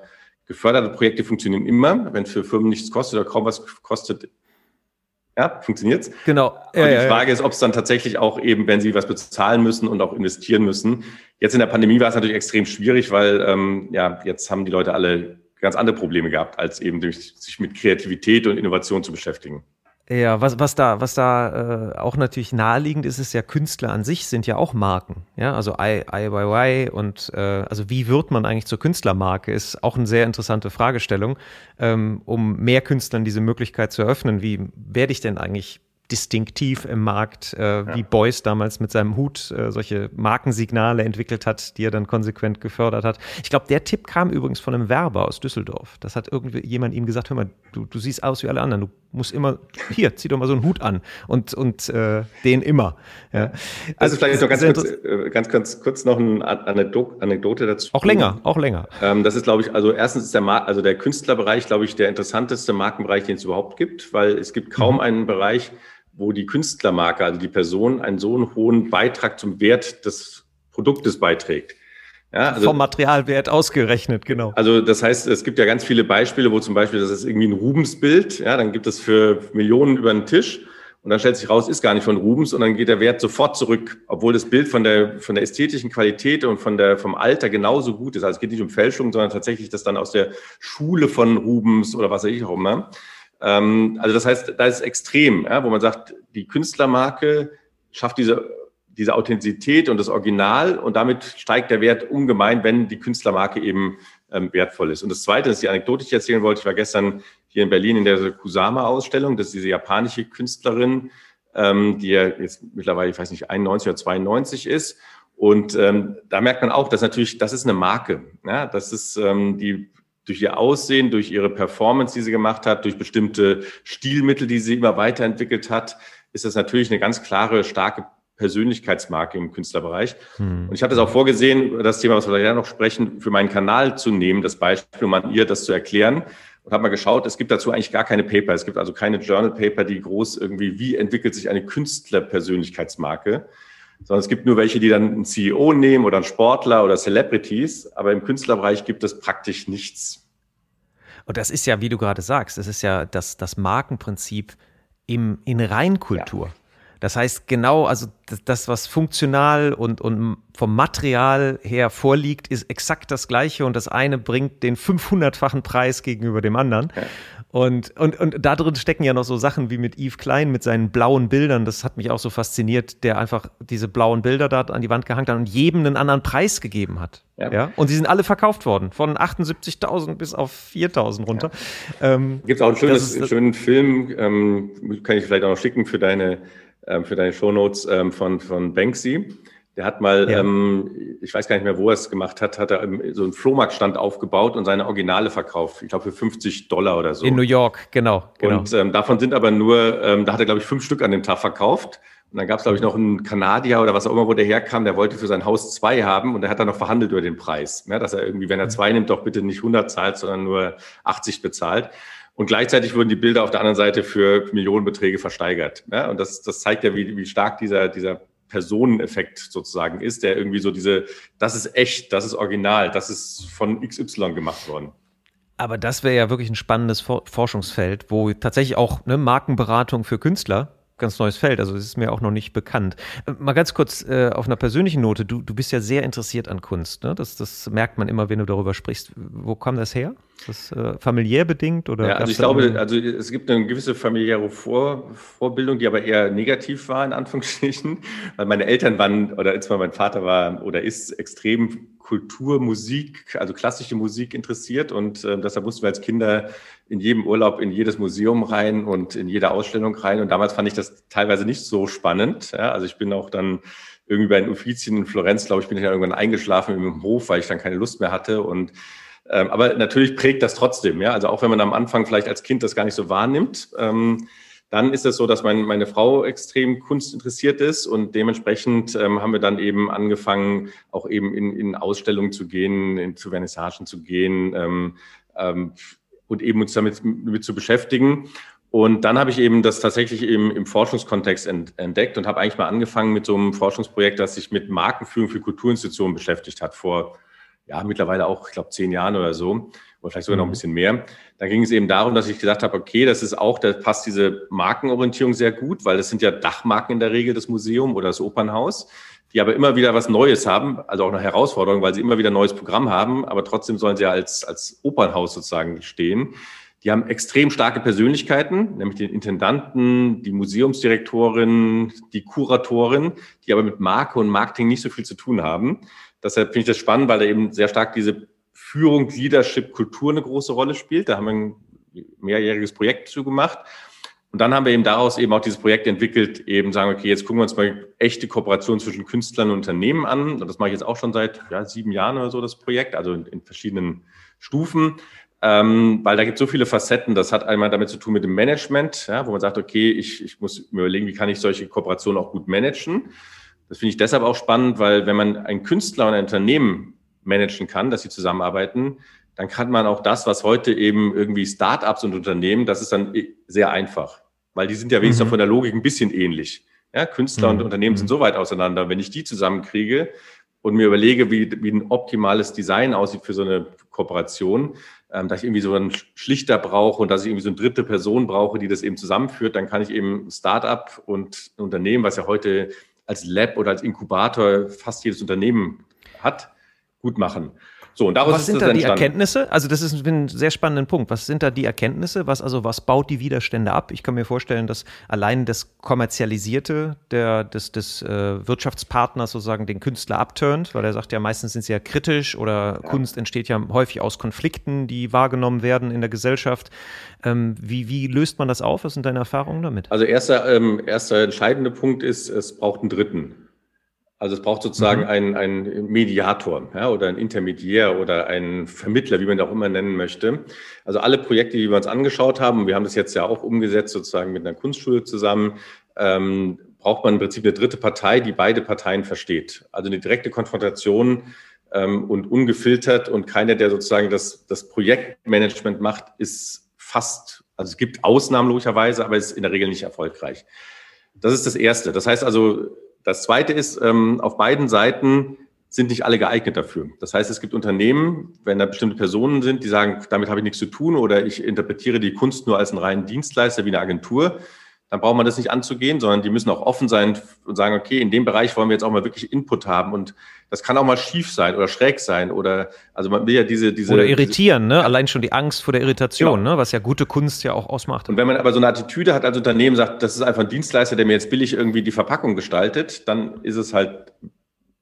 geförderte Projekte funktionieren immer. Wenn für Firmen nichts kostet oder kaum was kostet, ja, funktioniert's. Genau. Ja, die Frage ja. ist, ob es dann tatsächlich auch eben, wenn sie was bezahlen müssen und auch investieren müssen. Jetzt in der Pandemie war es natürlich extrem schwierig, weil ähm, ja jetzt haben die Leute alle ganz andere Probleme gehabt, als eben durch, sich mit Kreativität und Innovation zu beschäftigen. Ja, was, was da, was da äh, auch natürlich naheliegend ist, ist ja Künstler an sich sind ja auch Marken. Ja, also IYY und äh, also wie wird man eigentlich zur Künstlermarke, ist auch eine sehr interessante Fragestellung, ähm, um mehr Künstlern diese Möglichkeit zu eröffnen. Wie werde ich denn eigentlich distinktiv im Markt, äh, ja. wie Beuys damals mit seinem Hut äh, solche Markensignale entwickelt hat, die er dann konsequent gefördert hat. Ich glaube, der Tipp kam übrigens von einem Werber aus Düsseldorf. Das hat irgendwie jemand ihm gesagt, hör mal, du, du siehst aus wie alle anderen, du musst immer, hier, zieh doch mal so einen Hut an und, und äh, den immer. Ja. Also, also vielleicht noch ganz kurz, äh, ganz, ganz kurz noch eine Anekdote dazu. Auch länger, auch länger. Ähm, das ist, glaube ich, also erstens ist der Mar also der Künstlerbereich, glaube ich, der interessanteste Markenbereich, den es überhaupt gibt, weil es gibt kaum mhm. einen Bereich, wo die Künstlermarke, also die Person, einen so einen hohen Beitrag zum Wert des Produktes beiträgt. Ja, also, Vom Materialwert ausgerechnet, genau. Also das heißt, es gibt ja ganz viele Beispiele, wo zum Beispiel, das ist irgendwie ein Rubensbild, ja, dann gibt es für Millionen über den Tisch und dann stellt sich raus, ist gar nicht von Rubens und dann geht der Wert sofort zurück, obwohl das Bild von der, von der ästhetischen Qualität und von der, vom Alter genauso gut ist. Also es geht nicht um Fälschung, sondern tatsächlich das dann aus der Schule von Rubens oder was weiß ich auch immer. Ähm, also das heißt, da ist extrem, ja, wo man sagt, die Künstlermarke schafft diese, diese Authentizität und das Original und damit steigt der Wert ungemein, wenn die Künstlermarke eben ähm, wertvoll ist. Und das Zweite, das ist die Anekdote, die ich erzählen wollte, ich war gestern hier in Berlin in der Kusama-Ausstellung, das ist diese japanische Künstlerin, ähm, die ja jetzt mittlerweile, ich weiß nicht, 91 oder 92 ist. Und ähm, da merkt man auch, dass natürlich, das ist eine Marke. Ja? Das ist ähm, die durch ihr Aussehen, durch ihre Performance, die sie gemacht hat, durch bestimmte Stilmittel, die sie immer weiterentwickelt hat, ist das natürlich eine ganz klare, starke Persönlichkeitsmarke im Künstlerbereich. Hm. Und ich habe das auch vorgesehen, das Thema, was wir ja noch sprechen, für meinen Kanal zu nehmen, das Beispiel, um an ihr das zu erklären. Und habe mal geschaut, es gibt dazu eigentlich gar keine Paper. Es gibt also keine Journal Paper, die groß irgendwie, wie entwickelt sich eine Künstlerpersönlichkeitsmarke, sondern es gibt nur welche, die dann einen CEO nehmen oder einen Sportler oder Celebrities, aber im Künstlerbereich gibt es praktisch nichts. Und das ist ja, wie du gerade sagst, das ist ja das, das Markenprinzip im, in Reinkultur. Ja. Das heißt, genau, also das, was funktional und, und vom Material her vorliegt, ist exakt das Gleiche und das eine bringt den 500-fachen Preis gegenüber dem anderen. Ja. Und, und, und da drin stecken ja noch so Sachen wie mit Yves Klein mit seinen blauen Bildern. Das hat mich auch so fasziniert, der einfach diese blauen Bilder da an die Wand gehangen hat und jedem einen anderen Preis gegeben hat. Ja. ja? Und sie sind alle verkauft worden, von 78.000 bis auf 4.000 runter. Ja. Ähm, Gibt es auch einen schönes, schönen Film, ähm, kann ich vielleicht auch noch schicken für deine, ähm, für deine Shownotes ähm, von, von Banksy der hat mal, ja. ähm, ich weiß gar nicht mehr, wo er es gemacht hat, hat er so einen Flohmarktstand aufgebaut und seine Originale verkauft. Ich glaube für 50 Dollar oder so. In New York, genau. genau. Und ähm, davon sind aber nur, ähm, da hat er glaube ich fünf Stück an dem Tag verkauft. Und dann gab es glaube ich noch einen Kanadier oder was auch immer, wo der herkam, der wollte für sein Haus zwei haben und der hat dann noch verhandelt über den Preis. Ja, dass er irgendwie, wenn er zwei nimmt, doch bitte nicht 100 zahlt, sondern nur 80 bezahlt. Und gleichzeitig wurden die Bilder auf der anderen Seite für Millionenbeträge versteigert. Ja, und das, das zeigt ja, wie, wie stark dieser, dieser Personeneffekt sozusagen ist, der irgendwie so diese, das ist echt, das ist original, das ist von XY gemacht worden. Aber das wäre ja wirklich ein spannendes Forschungsfeld, wo tatsächlich auch eine Markenberatung für Künstler ganz neues Feld. Also es ist mir auch noch nicht bekannt. Äh, mal ganz kurz äh, auf einer persönlichen Note. Du, du bist ja sehr interessiert an Kunst. Ne? Das, das merkt man immer, wenn du darüber sprichst. Wo kam das her? Ist das äh, familiär bedingt? Oder ja, also ich glaube, also es gibt eine gewisse familiäre Vor Vorbildung, die aber eher negativ war, in Anführungsstrichen. Weil meine Eltern waren, oder jetzt mal mein Vater war oder ist extrem Kultur, Musik, also klassische Musik interessiert. Und äh, deshalb mussten wir als Kinder in jedem Urlaub in jedes Museum rein und in jede Ausstellung rein. Und damals fand ich das teilweise nicht so spannend. Ja, also ich bin auch dann irgendwie bei den Uffizien in Florenz, glaube ich, bin ich dann irgendwann eingeschlafen im Hof, weil ich dann keine Lust mehr hatte. Und ähm, aber natürlich prägt das trotzdem, ja. Also auch wenn man am Anfang vielleicht als Kind das gar nicht so wahrnimmt, ähm, dann ist es so, dass mein, meine Frau extrem kunstinteressiert ist und dementsprechend ähm, haben wir dann eben angefangen, auch eben in, in Ausstellungen zu gehen, in, zu Vernissagen zu gehen, ähm, ähm, und eben uns damit mit zu beschäftigen. Und dann habe ich eben das tatsächlich im, im Forschungskontext entdeckt und habe eigentlich mal angefangen mit so einem Forschungsprojekt, das sich mit Markenführung für Kulturinstitutionen beschäftigt hat, vor ja mittlerweile auch, ich glaube, zehn Jahren oder so, oder vielleicht sogar noch ein mhm. bisschen mehr. Da ging es eben darum, dass ich gesagt habe, okay, das ist auch, da passt diese Markenorientierung sehr gut, weil das sind ja Dachmarken in der Regel, das Museum oder das Opernhaus die aber immer wieder was Neues haben, also auch eine Herausforderung, weil sie immer wieder ein neues Programm haben, aber trotzdem sollen sie ja als, als Opernhaus sozusagen stehen. Die haben extrem starke Persönlichkeiten, nämlich den Intendanten, die Museumsdirektorin, die Kuratorin, die aber mit Marke und Marketing nicht so viel zu tun haben. Deshalb finde ich das spannend, weil da eben sehr stark diese Führung, Leadership, Kultur eine große Rolle spielt. Da haben wir ein mehrjähriges Projekt zu gemacht. Und dann haben wir eben daraus eben auch dieses Projekt entwickelt, eben sagen, okay, jetzt gucken wir uns mal echte Kooperation zwischen Künstlern und Unternehmen an. Und das mache ich jetzt auch schon seit ja, sieben Jahren oder so, das Projekt, also in, in verschiedenen Stufen. Ähm, weil da gibt es so viele Facetten. Das hat einmal damit zu tun mit dem Management, ja, wo man sagt, okay, ich, ich muss mir überlegen, wie kann ich solche Kooperationen auch gut managen. Das finde ich deshalb auch spannend, weil wenn man einen Künstler und ein Unternehmen managen kann, dass sie zusammenarbeiten, dann kann man auch das, was heute eben irgendwie Startups und Unternehmen, das ist dann sehr einfach weil die sind ja wenigstens mhm. von der Logik ein bisschen ähnlich. Ja, Künstler mhm. und Unternehmen sind mhm. so weit auseinander. Wenn ich die zusammenkriege und mir überlege, wie, wie ein optimales Design aussieht für so eine Kooperation, ähm, dass ich irgendwie so einen Schlichter brauche und dass ich irgendwie so eine dritte Person brauche, die das eben zusammenführt, dann kann ich eben Startup und Unternehmen, was ja heute als Lab oder als Inkubator fast jedes Unternehmen hat, gut machen. So, und daraus was sind da die Erkenntnisse? Also das ist ein sehr spannender Punkt. Was sind da die Erkenntnisse? Was also was baut die Widerstände ab? Ich kann mir vorstellen, dass allein das kommerzialisierte der des, des äh, Wirtschaftspartners sozusagen den Künstler abturnt, weil er sagt ja meistens sind sie ja kritisch oder ja. Kunst entsteht ja häufig aus Konflikten, die wahrgenommen werden in der Gesellschaft. Ähm, wie, wie löst man das auf? Was sind deine Erfahrungen damit? Also erster ähm, erster entscheidende Punkt ist, es braucht einen Dritten. Also es braucht sozusagen mhm. einen, einen Mediator ja, oder einen Intermediär oder einen Vermittler, wie man das auch immer nennen möchte. Also alle Projekte, die wir uns angeschaut haben, wir haben das jetzt ja auch umgesetzt sozusagen mit einer Kunstschule zusammen, ähm, braucht man im Prinzip eine dritte Partei, die beide Parteien versteht. Also eine direkte Konfrontation ähm, und ungefiltert und keiner, der sozusagen das, das Projektmanagement macht, ist fast, also es gibt Ausnahmen logischerweise, aber es ist in der Regel nicht erfolgreich. Das ist das Erste. Das heißt also, das Zweite ist, ähm, auf beiden Seiten sind nicht alle geeignet dafür. Das heißt, es gibt Unternehmen, wenn da bestimmte Personen sind, die sagen, damit habe ich nichts zu tun oder ich interpretiere die Kunst nur als einen reinen Dienstleister wie eine Agentur, dann braucht man das nicht anzugehen, sondern die müssen auch offen sein und sagen, okay, in dem Bereich wollen wir jetzt auch mal wirklich Input haben und das kann auch mal schief sein oder schräg sein oder also man will ja diese diese oder irritieren, ne? Allein schon die Angst vor der Irritation, genau. ne? Was ja gute Kunst ja auch ausmacht. Und wenn man aber so eine Attitüde hat als Unternehmen sagt, das ist einfach ein Dienstleister, der mir jetzt billig irgendwie die Verpackung gestaltet, dann ist es halt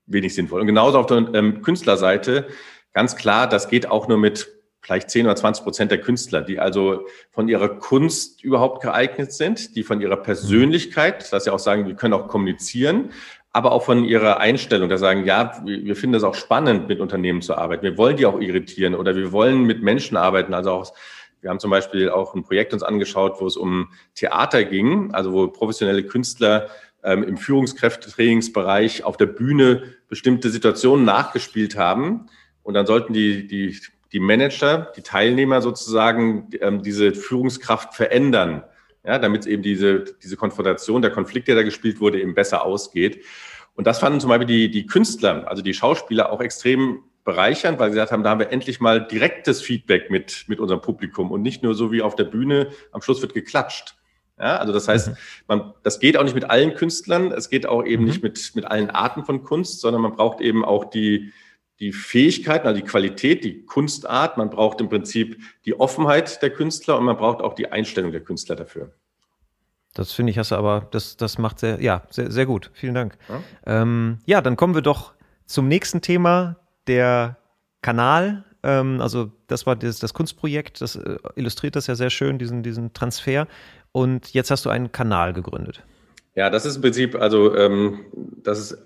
wenig sinnvoll. Und genauso auf der ähm, Künstlerseite ganz klar, das geht auch nur mit vielleicht 10 oder 20 Prozent der Künstler, die also von ihrer Kunst überhaupt geeignet sind, die von ihrer Persönlichkeit, dass sie auch sagen, wir können auch kommunizieren, aber auch von ihrer Einstellung, da sagen, ja, wir finden das auch spannend, mit Unternehmen zu arbeiten. Wir wollen die auch irritieren oder wir wollen mit Menschen arbeiten. Also auch, wir haben zum Beispiel auch ein Projekt uns angeschaut, wo es um Theater ging, also wo professionelle Künstler ähm, im Führungskräftetrainingsbereich auf der Bühne bestimmte Situationen nachgespielt haben. Und dann sollten die, die die Manager, die Teilnehmer sozusagen ähm, diese Führungskraft verändern, ja, damit eben diese, diese Konfrontation, der Konflikt, der da gespielt wurde, eben besser ausgeht. Und das fanden zum Beispiel die, die Künstler, also die Schauspieler auch extrem bereichernd, weil sie gesagt haben, da haben wir endlich mal direktes Feedback mit, mit unserem Publikum und nicht nur so wie auf der Bühne, am Schluss wird geklatscht. Ja, also das heißt, mhm. man, das geht auch nicht mit allen Künstlern, es geht auch eben mhm. nicht mit, mit allen Arten von Kunst, sondern man braucht eben auch die, die Fähigkeiten, also die Qualität, die Kunstart. Man braucht im Prinzip die Offenheit der Künstler und man braucht auch die Einstellung der Künstler dafür. Das finde ich, hast du aber, das, das macht sehr, ja, sehr, sehr gut. Vielen Dank. Ja? Ähm, ja, dann kommen wir doch zum nächsten Thema, der Kanal. Ähm, also, das war das, das Kunstprojekt, das äh, illustriert das ja sehr schön, diesen, diesen Transfer. Und jetzt hast du einen Kanal gegründet. Ja, das ist im Prinzip, also ähm, das ist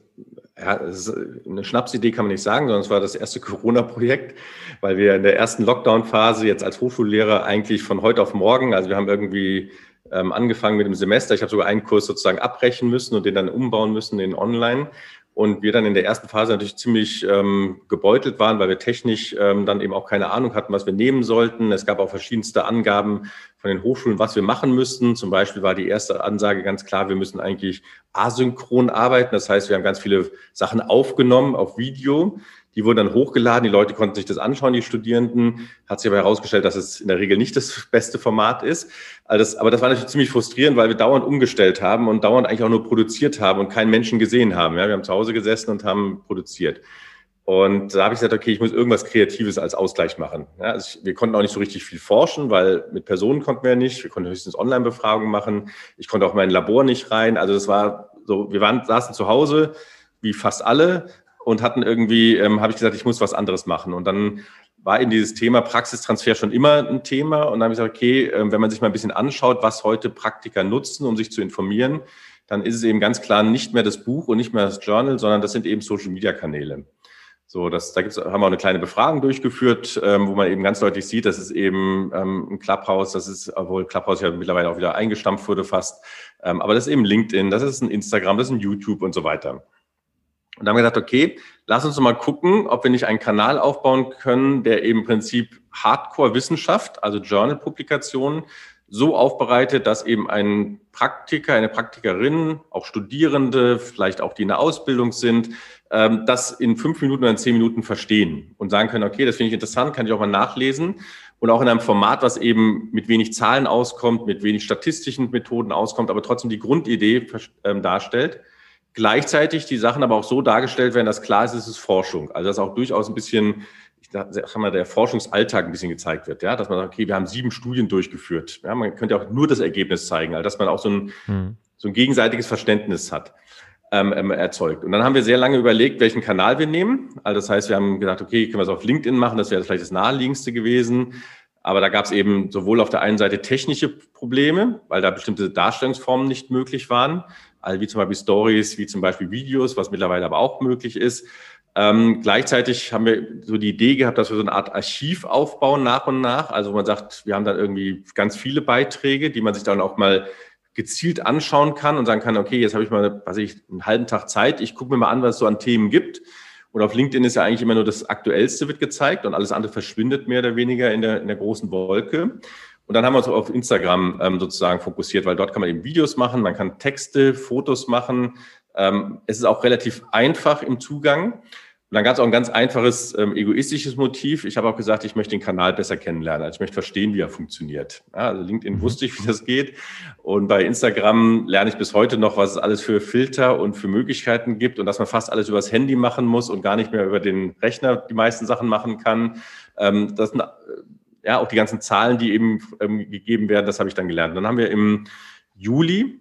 ja, ist eine Schnapsidee kann man nicht sagen, sondern es war das erste Corona-Projekt, weil wir in der ersten Lockdown-Phase jetzt als Hochschullehrer eigentlich von heute auf morgen, also wir haben irgendwie ähm, angefangen mit dem Semester, ich habe sogar einen Kurs sozusagen abbrechen müssen und den dann umbauen müssen in Online und wir dann in der ersten Phase natürlich ziemlich ähm, gebeutelt waren, weil wir technisch ähm, dann eben auch keine Ahnung hatten, was wir nehmen sollten. Es gab auch verschiedenste Angaben von den Hochschulen, was wir machen müssten. Zum Beispiel war die erste Ansage ganz klar, wir müssen eigentlich asynchron arbeiten. Das heißt, wir haben ganz viele Sachen aufgenommen auf Video. Die wurden dann hochgeladen, die Leute konnten sich das anschauen, die Studierenden. Hat sich aber herausgestellt, dass es in der Regel nicht das beste Format ist. Also aber das war natürlich ziemlich frustrierend, weil wir dauernd umgestellt haben und dauernd eigentlich auch nur produziert haben und keinen Menschen gesehen haben. Ja, wir haben zu Hause gesessen und haben produziert. Und da habe ich gesagt, okay, ich muss irgendwas Kreatives als Ausgleich machen. Ja, also ich, wir konnten auch nicht so richtig viel forschen, weil mit Personen konnten wir nicht. Wir konnten höchstens Online-Befragungen machen. Ich konnte auch mein Labor nicht rein. Also das war so, wir waren, saßen zu Hause, wie fast alle, und hatten irgendwie, ähm, habe ich gesagt, ich muss was anderes machen. Und dann war eben dieses Thema Praxistransfer schon immer ein Thema. Und dann habe ich gesagt, okay, äh, wenn man sich mal ein bisschen anschaut, was heute Praktiker nutzen, um sich zu informieren, dann ist es eben ganz klar nicht mehr das Buch und nicht mehr das Journal, sondern das sind eben Social-Media-Kanäle. So, das, da gibt's, haben wir auch eine kleine Befragung durchgeführt, ähm, wo man eben ganz deutlich sieht, dass es eben ähm, ein Clubhouse, das ist, obwohl Clubhouse ja mittlerweile auch wieder eingestampft wurde fast, ähm, aber das ist eben LinkedIn, das ist ein Instagram, das ist ein YouTube und so weiter. Und dann haben gesagt, okay, lass uns mal gucken, ob wir nicht einen Kanal aufbauen können, der eben im Prinzip Hardcore-Wissenschaft, also Journal-Publikationen, so aufbereitet, dass eben ein Praktiker, eine Praktikerin, auch Studierende, vielleicht auch die in der Ausbildung sind, ähm, das in fünf Minuten oder in zehn Minuten verstehen und sagen können, okay, das finde ich interessant, kann ich auch mal nachlesen. Und auch in einem Format, was eben mit wenig Zahlen auskommt, mit wenig statistischen Methoden auskommt, aber trotzdem die Grundidee ähm, darstellt gleichzeitig die Sachen aber auch so dargestellt werden, dass klar ist, es ist Forschung. Also dass auch durchaus ein bisschen, ich sag mal, der Forschungsalltag ein bisschen gezeigt wird, ja, dass man sagt, okay, wir haben sieben Studien durchgeführt. Ja, man könnte auch nur das Ergebnis zeigen, also dass man auch so ein, hm. so ein gegenseitiges Verständnis hat. Ähm, ähm, erzeugt. Und dann haben wir sehr lange überlegt, welchen Kanal wir nehmen. Also das heißt, wir haben gedacht, okay, können wir es auf LinkedIn machen, das wäre vielleicht das naheliegendste gewesen. Aber da gab es eben sowohl auf der einen Seite technische Probleme, weil da bestimmte Darstellungsformen nicht möglich waren, also wie zum Beispiel Stories, wie zum Beispiel Videos, was mittlerweile aber auch möglich ist. Ähm, gleichzeitig haben wir so die Idee gehabt, dass wir so eine Art Archiv aufbauen nach und nach. Also man sagt, wir haben dann irgendwie ganz viele Beiträge, die man sich dann auch mal gezielt anschauen kann und sagen kann, okay, jetzt habe ich mal, was ich, einen halben Tag Zeit, ich gucke mir mal an, was es so an Themen gibt. Und auf LinkedIn ist ja eigentlich immer nur das Aktuellste wird gezeigt und alles andere verschwindet mehr oder weniger in der, in der großen Wolke. Und dann haben wir uns auf Instagram ähm, sozusagen fokussiert, weil dort kann man eben Videos machen, man kann Texte, Fotos machen. Ähm, es ist auch relativ einfach im Zugang. Und dann gab es auch ein ganz einfaches ähm, egoistisches Motiv. Ich habe auch gesagt, ich möchte den Kanal besser kennenlernen. Also ich möchte verstehen, wie er funktioniert. Ja, also LinkedIn mhm. wusste ich, wie das geht. Und bei Instagram lerne ich bis heute noch, was es alles für Filter und für Möglichkeiten gibt und dass man fast alles übers Handy machen muss und gar nicht mehr über den Rechner die meisten Sachen machen kann. Ähm, das sind äh, ja auch die ganzen Zahlen, die eben ähm, gegeben werden, das habe ich dann gelernt. Dann haben wir im Juli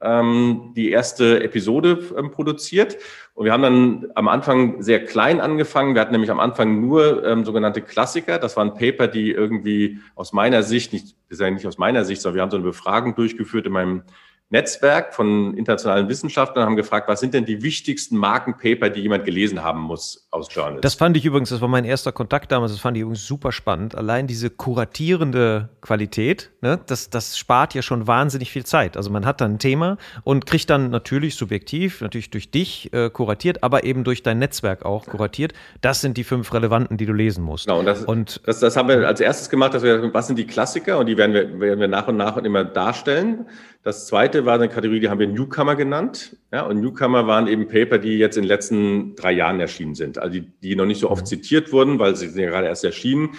ähm, die erste Episode ähm, produziert. Und wir haben dann am Anfang sehr klein angefangen. Wir hatten nämlich am Anfang nur ähm, sogenannte Klassiker. Das waren Paper, die irgendwie aus meiner Sicht, nicht, das ist ja nicht aus meiner Sicht, sondern wir haben so eine Befragung durchgeführt in meinem Netzwerk von internationalen Wissenschaftlern haben gefragt, was sind denn die wichtigsten Markenpaper, die jemand gelesen haben muss aus Journals? Das fand ich übrigens, das war mein erster Kontakt damals, das fand ich übrigens super spannend. Allein diese kuratierende Qualität, ne, das, das spart ja schon wahnsinnig viel Zeit. Also man hat dann ein Thema und kriegt dann natürlich subjektiv, natürlich durch dich äh, kuratiert, aber eben durch dein Netzwerk auch kuratiert. Das sind die fünf relevanten, die du lesen musst. Genau, und das, und, das, das haben wir als erstes gemacht, dass wir, was sind die Klassiker und die werden wir, werden wir nach und nach immer darstellen. Das zweite war eine Kategorie, die haben wir Newcomer genannt. Ja, und Newcomer waren eben Paper, die jetzt in den letzten drei Jahren erschienen sind. Also die, die noch nicht so oft mhm. zitiert wurden, weil sie sind ja gerade erst erschienen.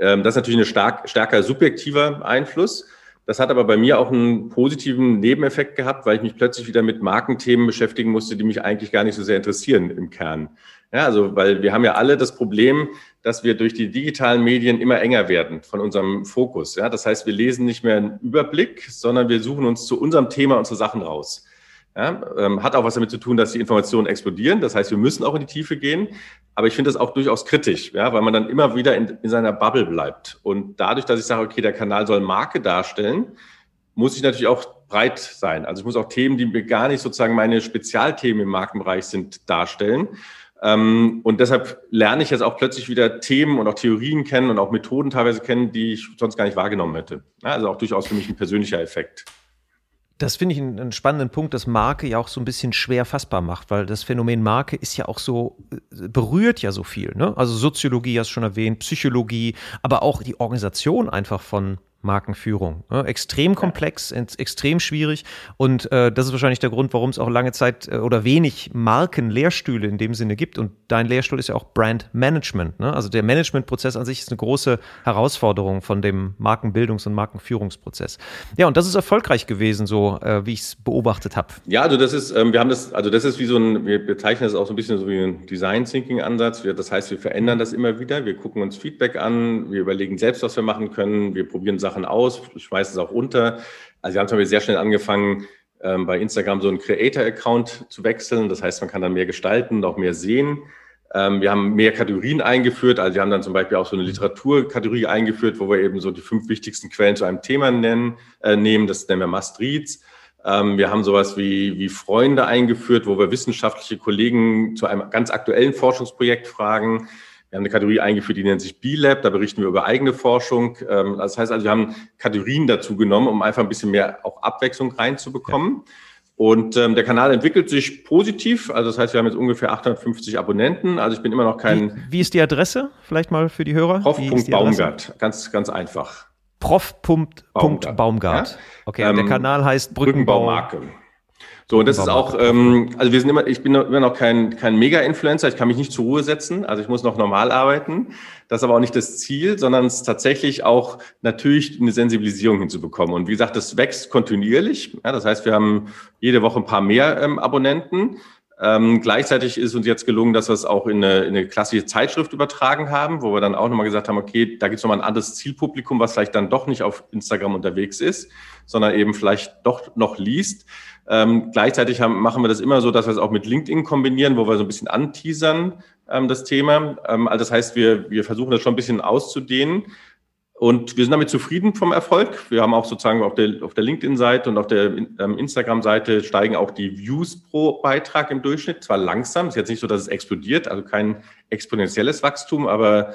Ähm, das ist natürlich ein stark, stärker subjektiver Einfluss. Das hat aber bei mir auch einen positiven Nebeneffekt gehabt, weil ich mich plötzlich wieder mit Markenthemen beschäftigen musste, die mich eigentlich gar nicht so sehr interessieren im Kern. Ja, also, weil wir haben ja alle das Problem, dass wir durch die digitalen Medien immer enger werden von unserem Fokus. Ja, das heißt, wir lesen nicht mehr einen Überblick, sondern wir suchen uns zu unserem Thema unsere Sachen raus. Ja, ähm, hat auch was damit zu tun, dass die Informationen explodieren. Das heißt, wir müssen auch in die Tiefe gehen. Aber ich finde das auch durchaus kritisch, ja, weil man dann immer wieder in, in seiner Bubble bleibt. Und dadurch, dass ich sage, okay, der Kanal soll Marke darstellen, muss ich natürlich auch breit sein. Also ich muss auch Themen, die mir gar nicht sozusagen meine Spezialthemen im Markenbereich sind, darstellen. Ähm, und deshalb lerne ich jetzt auch plötzlich wieder Themen und auch Theorien kennen und auch Methoden teilweise kennen, die ich sonst gar nicht wahrgenommen hätte. Also auch durchaus für mich ein persönlicher Effekt. Das finde ich einen, einen, spannenden Punkt, dass Marke ja auch so ein bisschen schwer fassbar macht, weil das Phänomen Marke ist ja auch so, äh, berührt ja so viel. Ne? Also Soziologie hast du schon erwähnt, Psychologie, aber auch die Organisation einfach von Markenführung. Ne? Extrem komplex, extrem schwierig und äh, das ist wahrscheinlich der Grund, warum es auch lange Zeit äh, oder wenig Markenlehrstühle in dem Sinne gibt. Und dein Lehrstuhl ist ja auch Brand Management. Ne? Also der Managementprozess an sich ist eine große Herausforderung von dem Markenbildungs- und Markenführungsprozess. Ja, und das ist erfolgreich gewesen, so äh, wie ich es beobachtet habe. Ja, also das ist, ähm, wir haben das, also das ist wie so ein, wir bezeichnen das auch so ein bisschen so wie ein Design Thinking Ansatz. Wir, das heißt, wir verändern das immer wieder. Wir gucken uns Feedback an, wir überlegen selbst, was wir machen können, wir probieren Sachen aus, schmeißen es auch unter. Also wir haben zum Beispiel sehr schnell angefangen, ähm, bei Instagram so einen Creator-Account zu wechseln. Das heißt, man kann dann mehr gestalten und auch mehr sehen. Ähm, wir haben mehr Kategorien eingeführt. Also wir haben dann zum Beispiel auch so eine Literaturkategorie eingeführt, wo wir eben so die fünf wichtigsten Quellen zu einem Thema nennen, äh, nehmen. Das nennen wir Must Reads. Ähm, wir haben sowas wie, wie Freunde eingeführt, wo wir wissenschaftliche Kollegen zu einem ganz aktuellen Forschungsprojekt fragen. Wir haben eine Kategorie eingeführt, die nennt sich B-Lab, da berichten wir über eigene Forschung. Ähm, das heißt also, wir haben Kategorien dazu genommen, um einfach ein bisschen mehr auch Abwechslung reinzubekommen. Ja. Und ähm, der Kanal entwickelt sich positiv. Also das heißt, wir haben jetzt ungefähr 850 Abonnenten. Also ich bin immer noch kein. Wie, wie ist die Adresse? Vielleicht mal für die Hörer? Prof.baumgart. Ganz, ganz einfach. Prof.baumgart. Ja? Okay, ähm, der Kanal heißt Brückenbau. So, und das ist auch, ähm, also wir sind immer, ich bin immer noch kein, kein Mega-Influencer, ich kann mich nicht zur Ruhe setzen, also ich muss noch normal arbeiten. Das ist aber auch nicht das Ziel, sondern es ist tatsächlich auch natürlich eine Sensibilisierung hinzubekommen. Und wie gesagt, das wächst kontinuierlich. Ja, das heißt, wir haben jede Woche ein paar mehr ähm, Abonnenten. Ähm, gleichzeitig ist uns jetzt gelungen, dass wir es auch in eine, in eine klassische Zeitschrift übertragen haben, wo wir dann auch nochmal gesagt haben, okay, da gibt es nochmal ein anderes Zielpublikum, was vielleicht dann doch nicht auf Instagram unterwegs ist, sondern eben vielleicht doch noch liest. Ähm, gleichzeitig haben, machen wir das immer so, dass wir es auch mit LinkedIn kombinieren, wo wir so ein bisschen anteasern, ähm, das Thema. Ähm, also das heißt, wir, wir versuchen das schon ein bisschen auszudehnen. Und wir sind damit zufrieden vom Erfolg. Wir haben auch sozusagen auf der, auf der LinkedIn-Seite und auf der ähm, Instagram-Seite steigen auch die Views pro Beitrag im Durchschnitt. Zwar langsam, ist jetzt nicht so, dass es explodiert, also kein exponentielles Wachstum, aber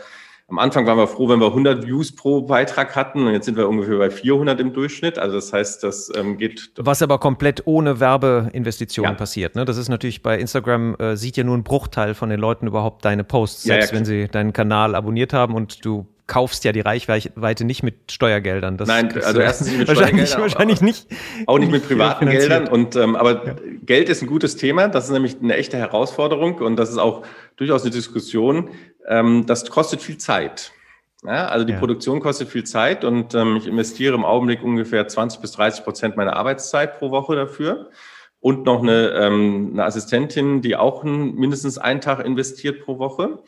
am Anfang waren wir froh, wenn wir 100 Views pro Beitrag hatten und jetzt sind wir ungefähr bei 400 im Durchschnitt. Also das heißt, das ähm, geht. Was aber komplett ohne Werbeinvestitionen ja. passiert. Ne? Das ist natürlich bei Instagram, äh, sieht ja nur ein Bruchteil von den Leuten überhaupt deine Posts, selbst ja, ja, wenn sie deinen Kanal abonniert haben und du kaufst ja die Reichweite nicht mit Steuergeldern. Das Nein, also erstens nicht mit wahrscheinlich, Steuergeldern. Wahrscheinlich nicht. Auch nicht mit privaten Geldern. Und, ähm, aber ja. Geld ist ein gutes Thema. Das ist nämlich eine echte Herausforderung und das ist auch durchaus eine Diskussion. Ähm, das kostet viel Zeit. Ja, also die ja. Produktion kostet viel Zeit und ähm, ich investiere im Augenblick ungefähr 20 bis 30 Prozent meiner Arbeitszeit pro Woche dafür. Und noch eine, ähm, eine Assistentin, die auch ein, mindestens einen Tag investiert pro Woche.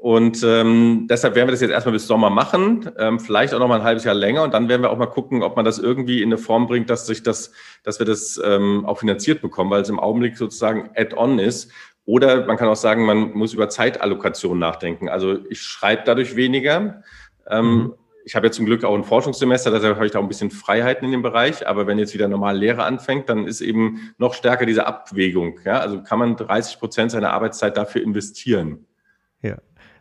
Und ähm, deshalb werden wir das jetzt erstmal bis Sommer machen, ähm, vielleicht auch noch mal ein halbes Jahr länger. Und dann werden wir auch mal gucken, ob man das irgendwie in eine Form bringt, dass sich das, dass wir das ähm, auch finanziert bekommen, weil es im Augenblick sozusagen Add-on ist. Oder man kann auch sagen, man muss über Zeitallokation nachdenken. Also ich schreibe dadurch weniger. Ähm, mhm. Ich habe jetzt zum Glück auch ein Forschungssemester, deshalb habe ich da auch ein bisschen Freiheiten in dem Bereich. Aber wenn jetzt wieder normal Lehre anfängt, dann ist eben noch stärker diese Abwägung. Ja? Also kann man 30 Prozent seiner Arbeitszeit dafür investieren.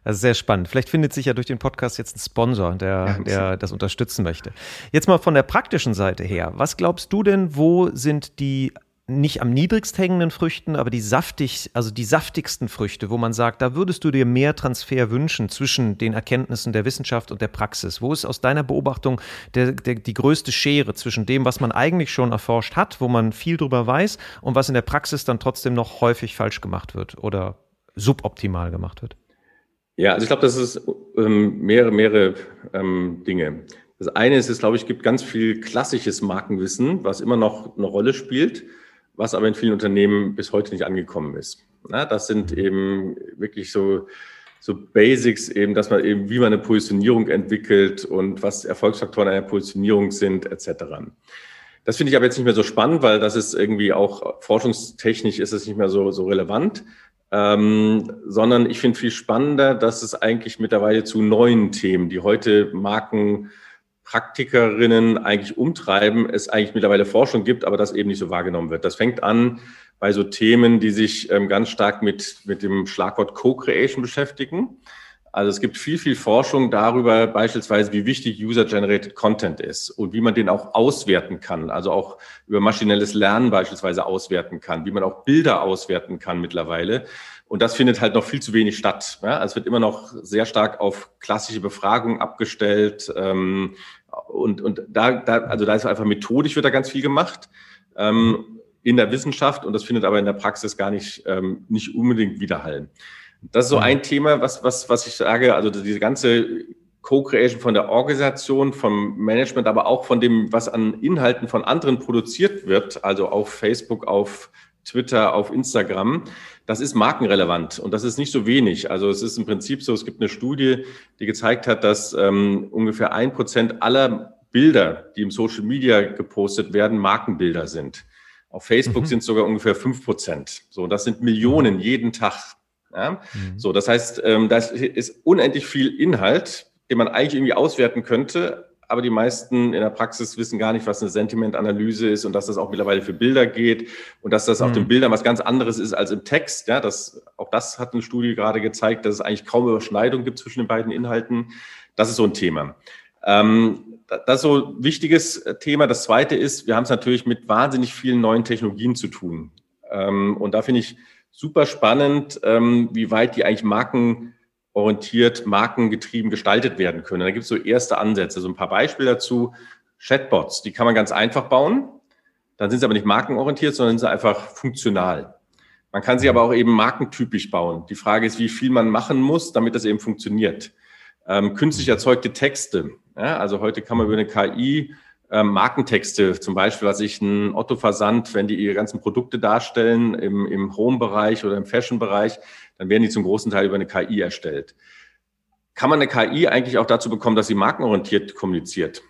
Ja. Also sehr spannend. Vielleicht findet sich ja durch den Podcast jetzt ein Sponsor, der, der das unterstützen möchte. Jetzt mal von der praktischen Seite her. Was glaubst du denn, wo sind die nicht am niedrigst hängenden Früchten, aber die saftig, also die saftigsten Früchte, wo man sagt, da würdest du dir mehr Transfer wünschen zwischen den Erkenntnissen der Wissenschaft und der Praxis. Wo ist aus deiner Beobachtung der, der, die größte Schere zwischen dem, was man eigentlich schon erforscht hat, wo man viel drüber weiß und was in der Praxis dann trotzdem noch häufig falsch gemacht wird oder suboptimal gemacht wird? Ja, also ich glaube, das ist ähm, mehrere, mehrere ähm, Dinge. Das eine ist, es glaube ich, gibt ganz viel klassisches Markenwissen, was immer noch eine Rolle spielt was aber in vielen Unternehmen bis heute nicht angekommen ist. Na, das sind eben wirklich so, so Basics eben, dass man eben, wie man eine Positionierung entwickelt und was Erfolgsfaktoren einer Positionierung sind, etc. Das finde ich aber jetzt nicht mehr so spannend, weil das ist irgendwie auch forschungstechnisch ist es nicht mehr so, so relevant. Ähm, sondern ich finde viel spannender, dass es eigentlich mittlerweile zu neuen Themen, die heute Marken Praktikerinnen eigentlich umtreiben, es eigentlich mittlerweile Forschung gibt, aber das eben nicht so wahrgenommen wird. Das fängt an bei so Themen, die sich ähm, ganz stark mit, mit dem Schlagwort Co-Creation beschäftigen. Also es gibt viel, viel Forschung darüber, beispielsweise, wie wichtig User-Generated Content ist und wie man den auch auswerten kann, also auch über maschinelles Lernen beispielsweise auswerten kann, wie man auch Bilder auswerten kann mittlerweile. Und das findet halt noch viel zu wenig statt. Ja? Also es wird immer noch sehr stark auf klassische Befragungen abgestellt. Ähm, und, und da, da, also da ist einfach methodisch wird da ganz viel gemacht ähm, in der Wissenschaft und das findet aber in der Praxis gar nicht, ähm, nicht unbedingt widerhallen. Das ist so mhm. ein Thema, was, was, was ich sage, also diese ganze Co-Creation von der Organisation, vom Management, aber auch von dem, was an Inhalten von anderen produziert wird, also auf Facebook, auf Twitter, auf Instagram, das ist markenrelevant und das ist nicht so wenig. Also es ist im Prinzip so, es gibt eine Studie, die gezeigt hat, dass ähm, ungefähr ein Prozent aller Bilder, die im Social Media gepostet werden, Markenbilder sind. Auf Facebook mhm. sind es sogar ungefähr fünf Prozent. So, das sind Millionen jeden Tag. Ja? Mhm. So, das heißt, ähm, da ist unendlich viel Inhalt, den man eigentlich irgendwie auswerten könnte, aber die meisten in der Praxis wissen gar nicht, was eine Sentimentanalyse ist und dass das auch mittlerweile für Bilder geht und dass das mhm. auf den Bildern was ganz anderes ist als im Text. Ja, das, auch das hat eine Studie gerade gezeigt, dass es eigentlich kaum Überschneidung gibt zwischen den beiden Inhalten. Das ist so ein Thema. Ähm, das ist so ein wichtiges Thema. Das zweite ist, wir haben es natürlich mit wahnsinnig vielen neuen Technologien zu tun. Ähm, und da finde ich super spannend, ähm, wie weit die eigentlich Marken orientiert, markengetrieben gestaltet werden können. Da gibt es so erste Ansätze, so ein paar Beispiele dazu. Chatbots, die kann man ganz einfach bauen. Dann sind sie aber nicht markenorientiert, sondern sind sie einfach funktional. Man kann sie aber auch eben markentypisch bauen. Die Frage ist, wie viel man machen muss, damit das eben funktioniert. Ähm, künstlich erzeugte Texte. Ja, also heute kann man über eine KI ähm, Markentexte, zum Beispiel, was ich ein Otto-Versand, wenn die ihre ganzen Produkte darstellen im, im Home-Bereich oder im Fashion-Bereich, dann werden die zum großen Teil über eine KI erstellt. Kann man eine KI eigentlich auch dazu bekommen, dass sie markenorientiert kommuniziert?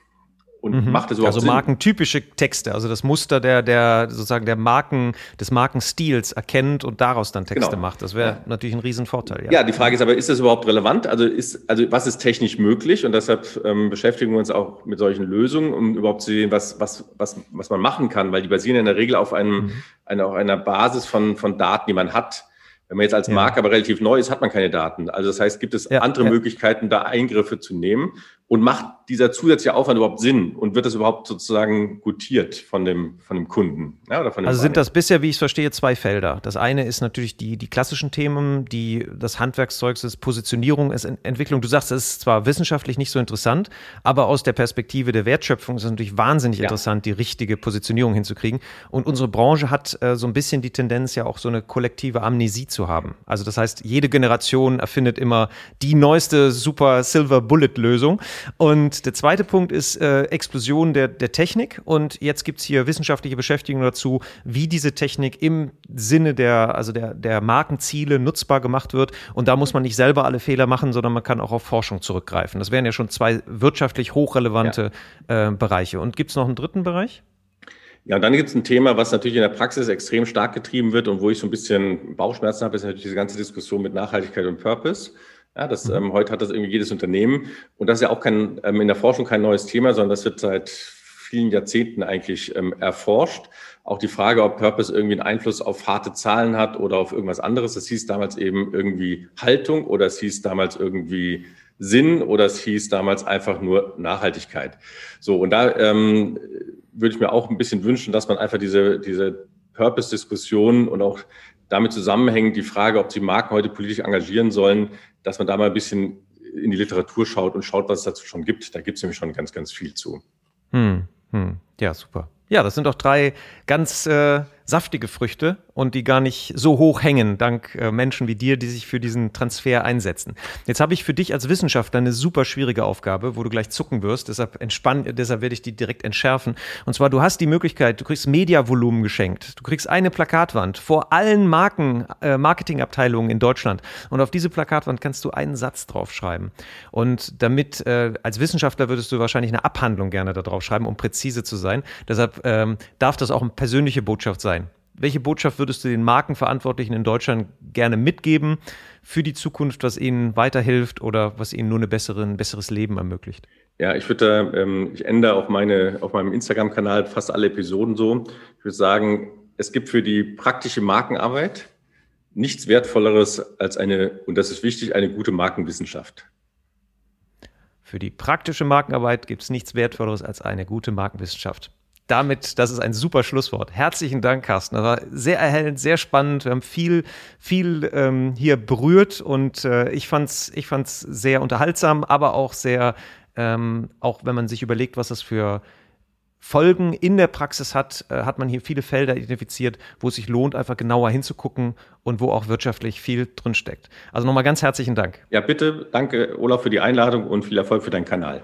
Und mhm. macht es überhaupt Also Sinn? markentypische Texte, also das Muster der, der sozusagen der Marken, des Markenstils erkennt und daraus dann Texte genau. macht. Das wäre ja. natürlich ein Riesenvorteil. Ja. ja, die Frage ist aber, ist das überhaupt relevant? Also ist, also was ist technisch möglich? Und deshalb ähm, beschäftigen wir uns auch mit solchen Lösungen, um überhaupt zu sehen, was, was, was, was man machen kann, weil die basieren in der Regel auf einem, mhm. einer, auf einer Basis von, von Daten, die man hat. Wenn man jetzt als Marke aber relativ neu ist, hat man keine Daten. Also das heißt, gibt es andere Möglichkeiten, da Eingriffe zu nehmen Und macht dieser zusätzliche Aufwand überhaupt Sinn? Und wird das überhaupt sozusagen gutiert von dem, von dem Kunden? Ja, oder von dem also sind das bisher, wie ich es verstehe, zwei Felder. Das eine ist natürlich die, die klassischen Themen, die das Handwerkszeug ist, Positionierung, ist Entwicklung. Du sagst, es ist zwar wissenschaftlich nicht so interessant, aber aus der Perspektive der Wertschöpfung ist es natürlich wahnsinnig ja. interessant, die richtige Positionierung hinzukriegen. Und unsere Branche hat äh, so ein bisschen die Tendenz, ja auch so eine kollektive Amnesie zu haben. Also das heißt, jede Generation erfindet immer die neueste super Silver Bullet Lösung. Und der zweite Punkt ist äh, Explosion der, der Technik. Und jetzt gibt es hier wissenschaftliche Beschäftigung dazu, wie diese Technik im Sinne der, also der, der Markenziele nutzbar gemacht wird. Und da muss man nicht selber alle Fehler machen, sondern man kann auch auf Forschung zurückgreifen. Das wären ja schon zwei wirtschaftlich hochrelevante ja. äh, Bereiche. Und gibt es noch einen dritten Bereich? Ja, und dann gibt es ein Thema, was natürlich in der Praxis extrem stark getrieben wird und wo ich so ein bisschen Bauchschmerzen habe, ist natürlich diese ganze Diskussion mit Nachhaltigkeit und Purpose. Ja, das, mhm. ähm, heute hat das irgendwie jedes Unternehmen. Und das ist ja auch kein, ähm, in der Forschung kein neues Thema, sondern das wird seit vielen Jahrzehnten eigentlich ähm, erforscht. Auch die Frage, ob Purpose irgendwie einen Einfluss auf harte Zahlen hat oder auf irgendwas anderes. Das hieß damals eben irgendwie Haltung oder es hieß damals irgendwie Sinn oder es hieß damals einfach nur Nachhaltigkeit. So, und da ähm, würde ich mir auch ein bisschen wünschen, dass man einfach diese, diese Purpose-Diskussion und auch damit zusammenhängend die Frage, ob sie Marken heute politisch engagieren sollen, dass man da mal ein bisschen in die Literatur schaut und schaut, was es dazu schon gibt. Da gibt es nämlich schon ganz, ganz viel zu. Hm, hm. Ja, super. Ja, das sind doch drei ganz äh, saftige Früchte und die gar nicht so hoch hängen, dank äh, Menschen wie dir, die sich für diesen Transfer einsetzen. Jetzt habe ich für dich als Wissenschaftler eine super schwierige Aufgabe, wo du gleich zucken wirst, deshalb entspann, deshalb werde ich die direkt entschärfen. Und zwar, du hast die Möglichkeit, du kriegst Mediavolumen geschenkt, du kriegst eine Plakatwand vor allen Marken, äh, Marketingabteilungen in Deutschland und auf diese Plakatwand kannst du einen Satz draufschreiben. Und damit, äh, als Wissenschaftler würdest du wahrscheinlich eine Abhandlung gerne da drauf schreiben, um präzise zu sein. Deshalb ähm, darf das auch eine persönliche Botschaft sein. Welche Botschaft würdest du den Markenverantwortlichen in Deutschland gerne mitgeben für die Zukunft, was ihnen weiterhilft oder was ihnen nur eine bessere, ein besseres Leben ermöglicht? Ja, ich würde, ähm, ich ändere auf, meine, auf meinem Instagram-Kanal fast alle Episoden so. Ich würde sagen, es gibt für die praktische Markenarbeit nichts Wertvolleres als eine, und das ist wichtig, eine gute Markenwissenschaft. Für die praktische Markenarbeit gibt es nichts Wertvolleres als eine gute Markenwissenschaft damit, das ist ein super Schlusswort. Herzlichen Dank, Carsten. Das war sehr erhellend, sehr spannend. Wir haben viel, viel ähm, hier berührt und äh, ich fand's, ich fand's sehr unterhaltsam, aber auch sehr, ähm, auch wenn man sich überlegt, was das für Folgen in der Praxis hat, äh, hat man hier viele Felder identifiziert, wo es sich lohnt, einfach genauer hinzugucken und wo auch wirtschaftlich viel drinsteckt. Also nochmal ganz herzlichen Dank. Ja, bitte. Danke, Olaf, für die Einladung und viel Erfolg für deinen Kanal.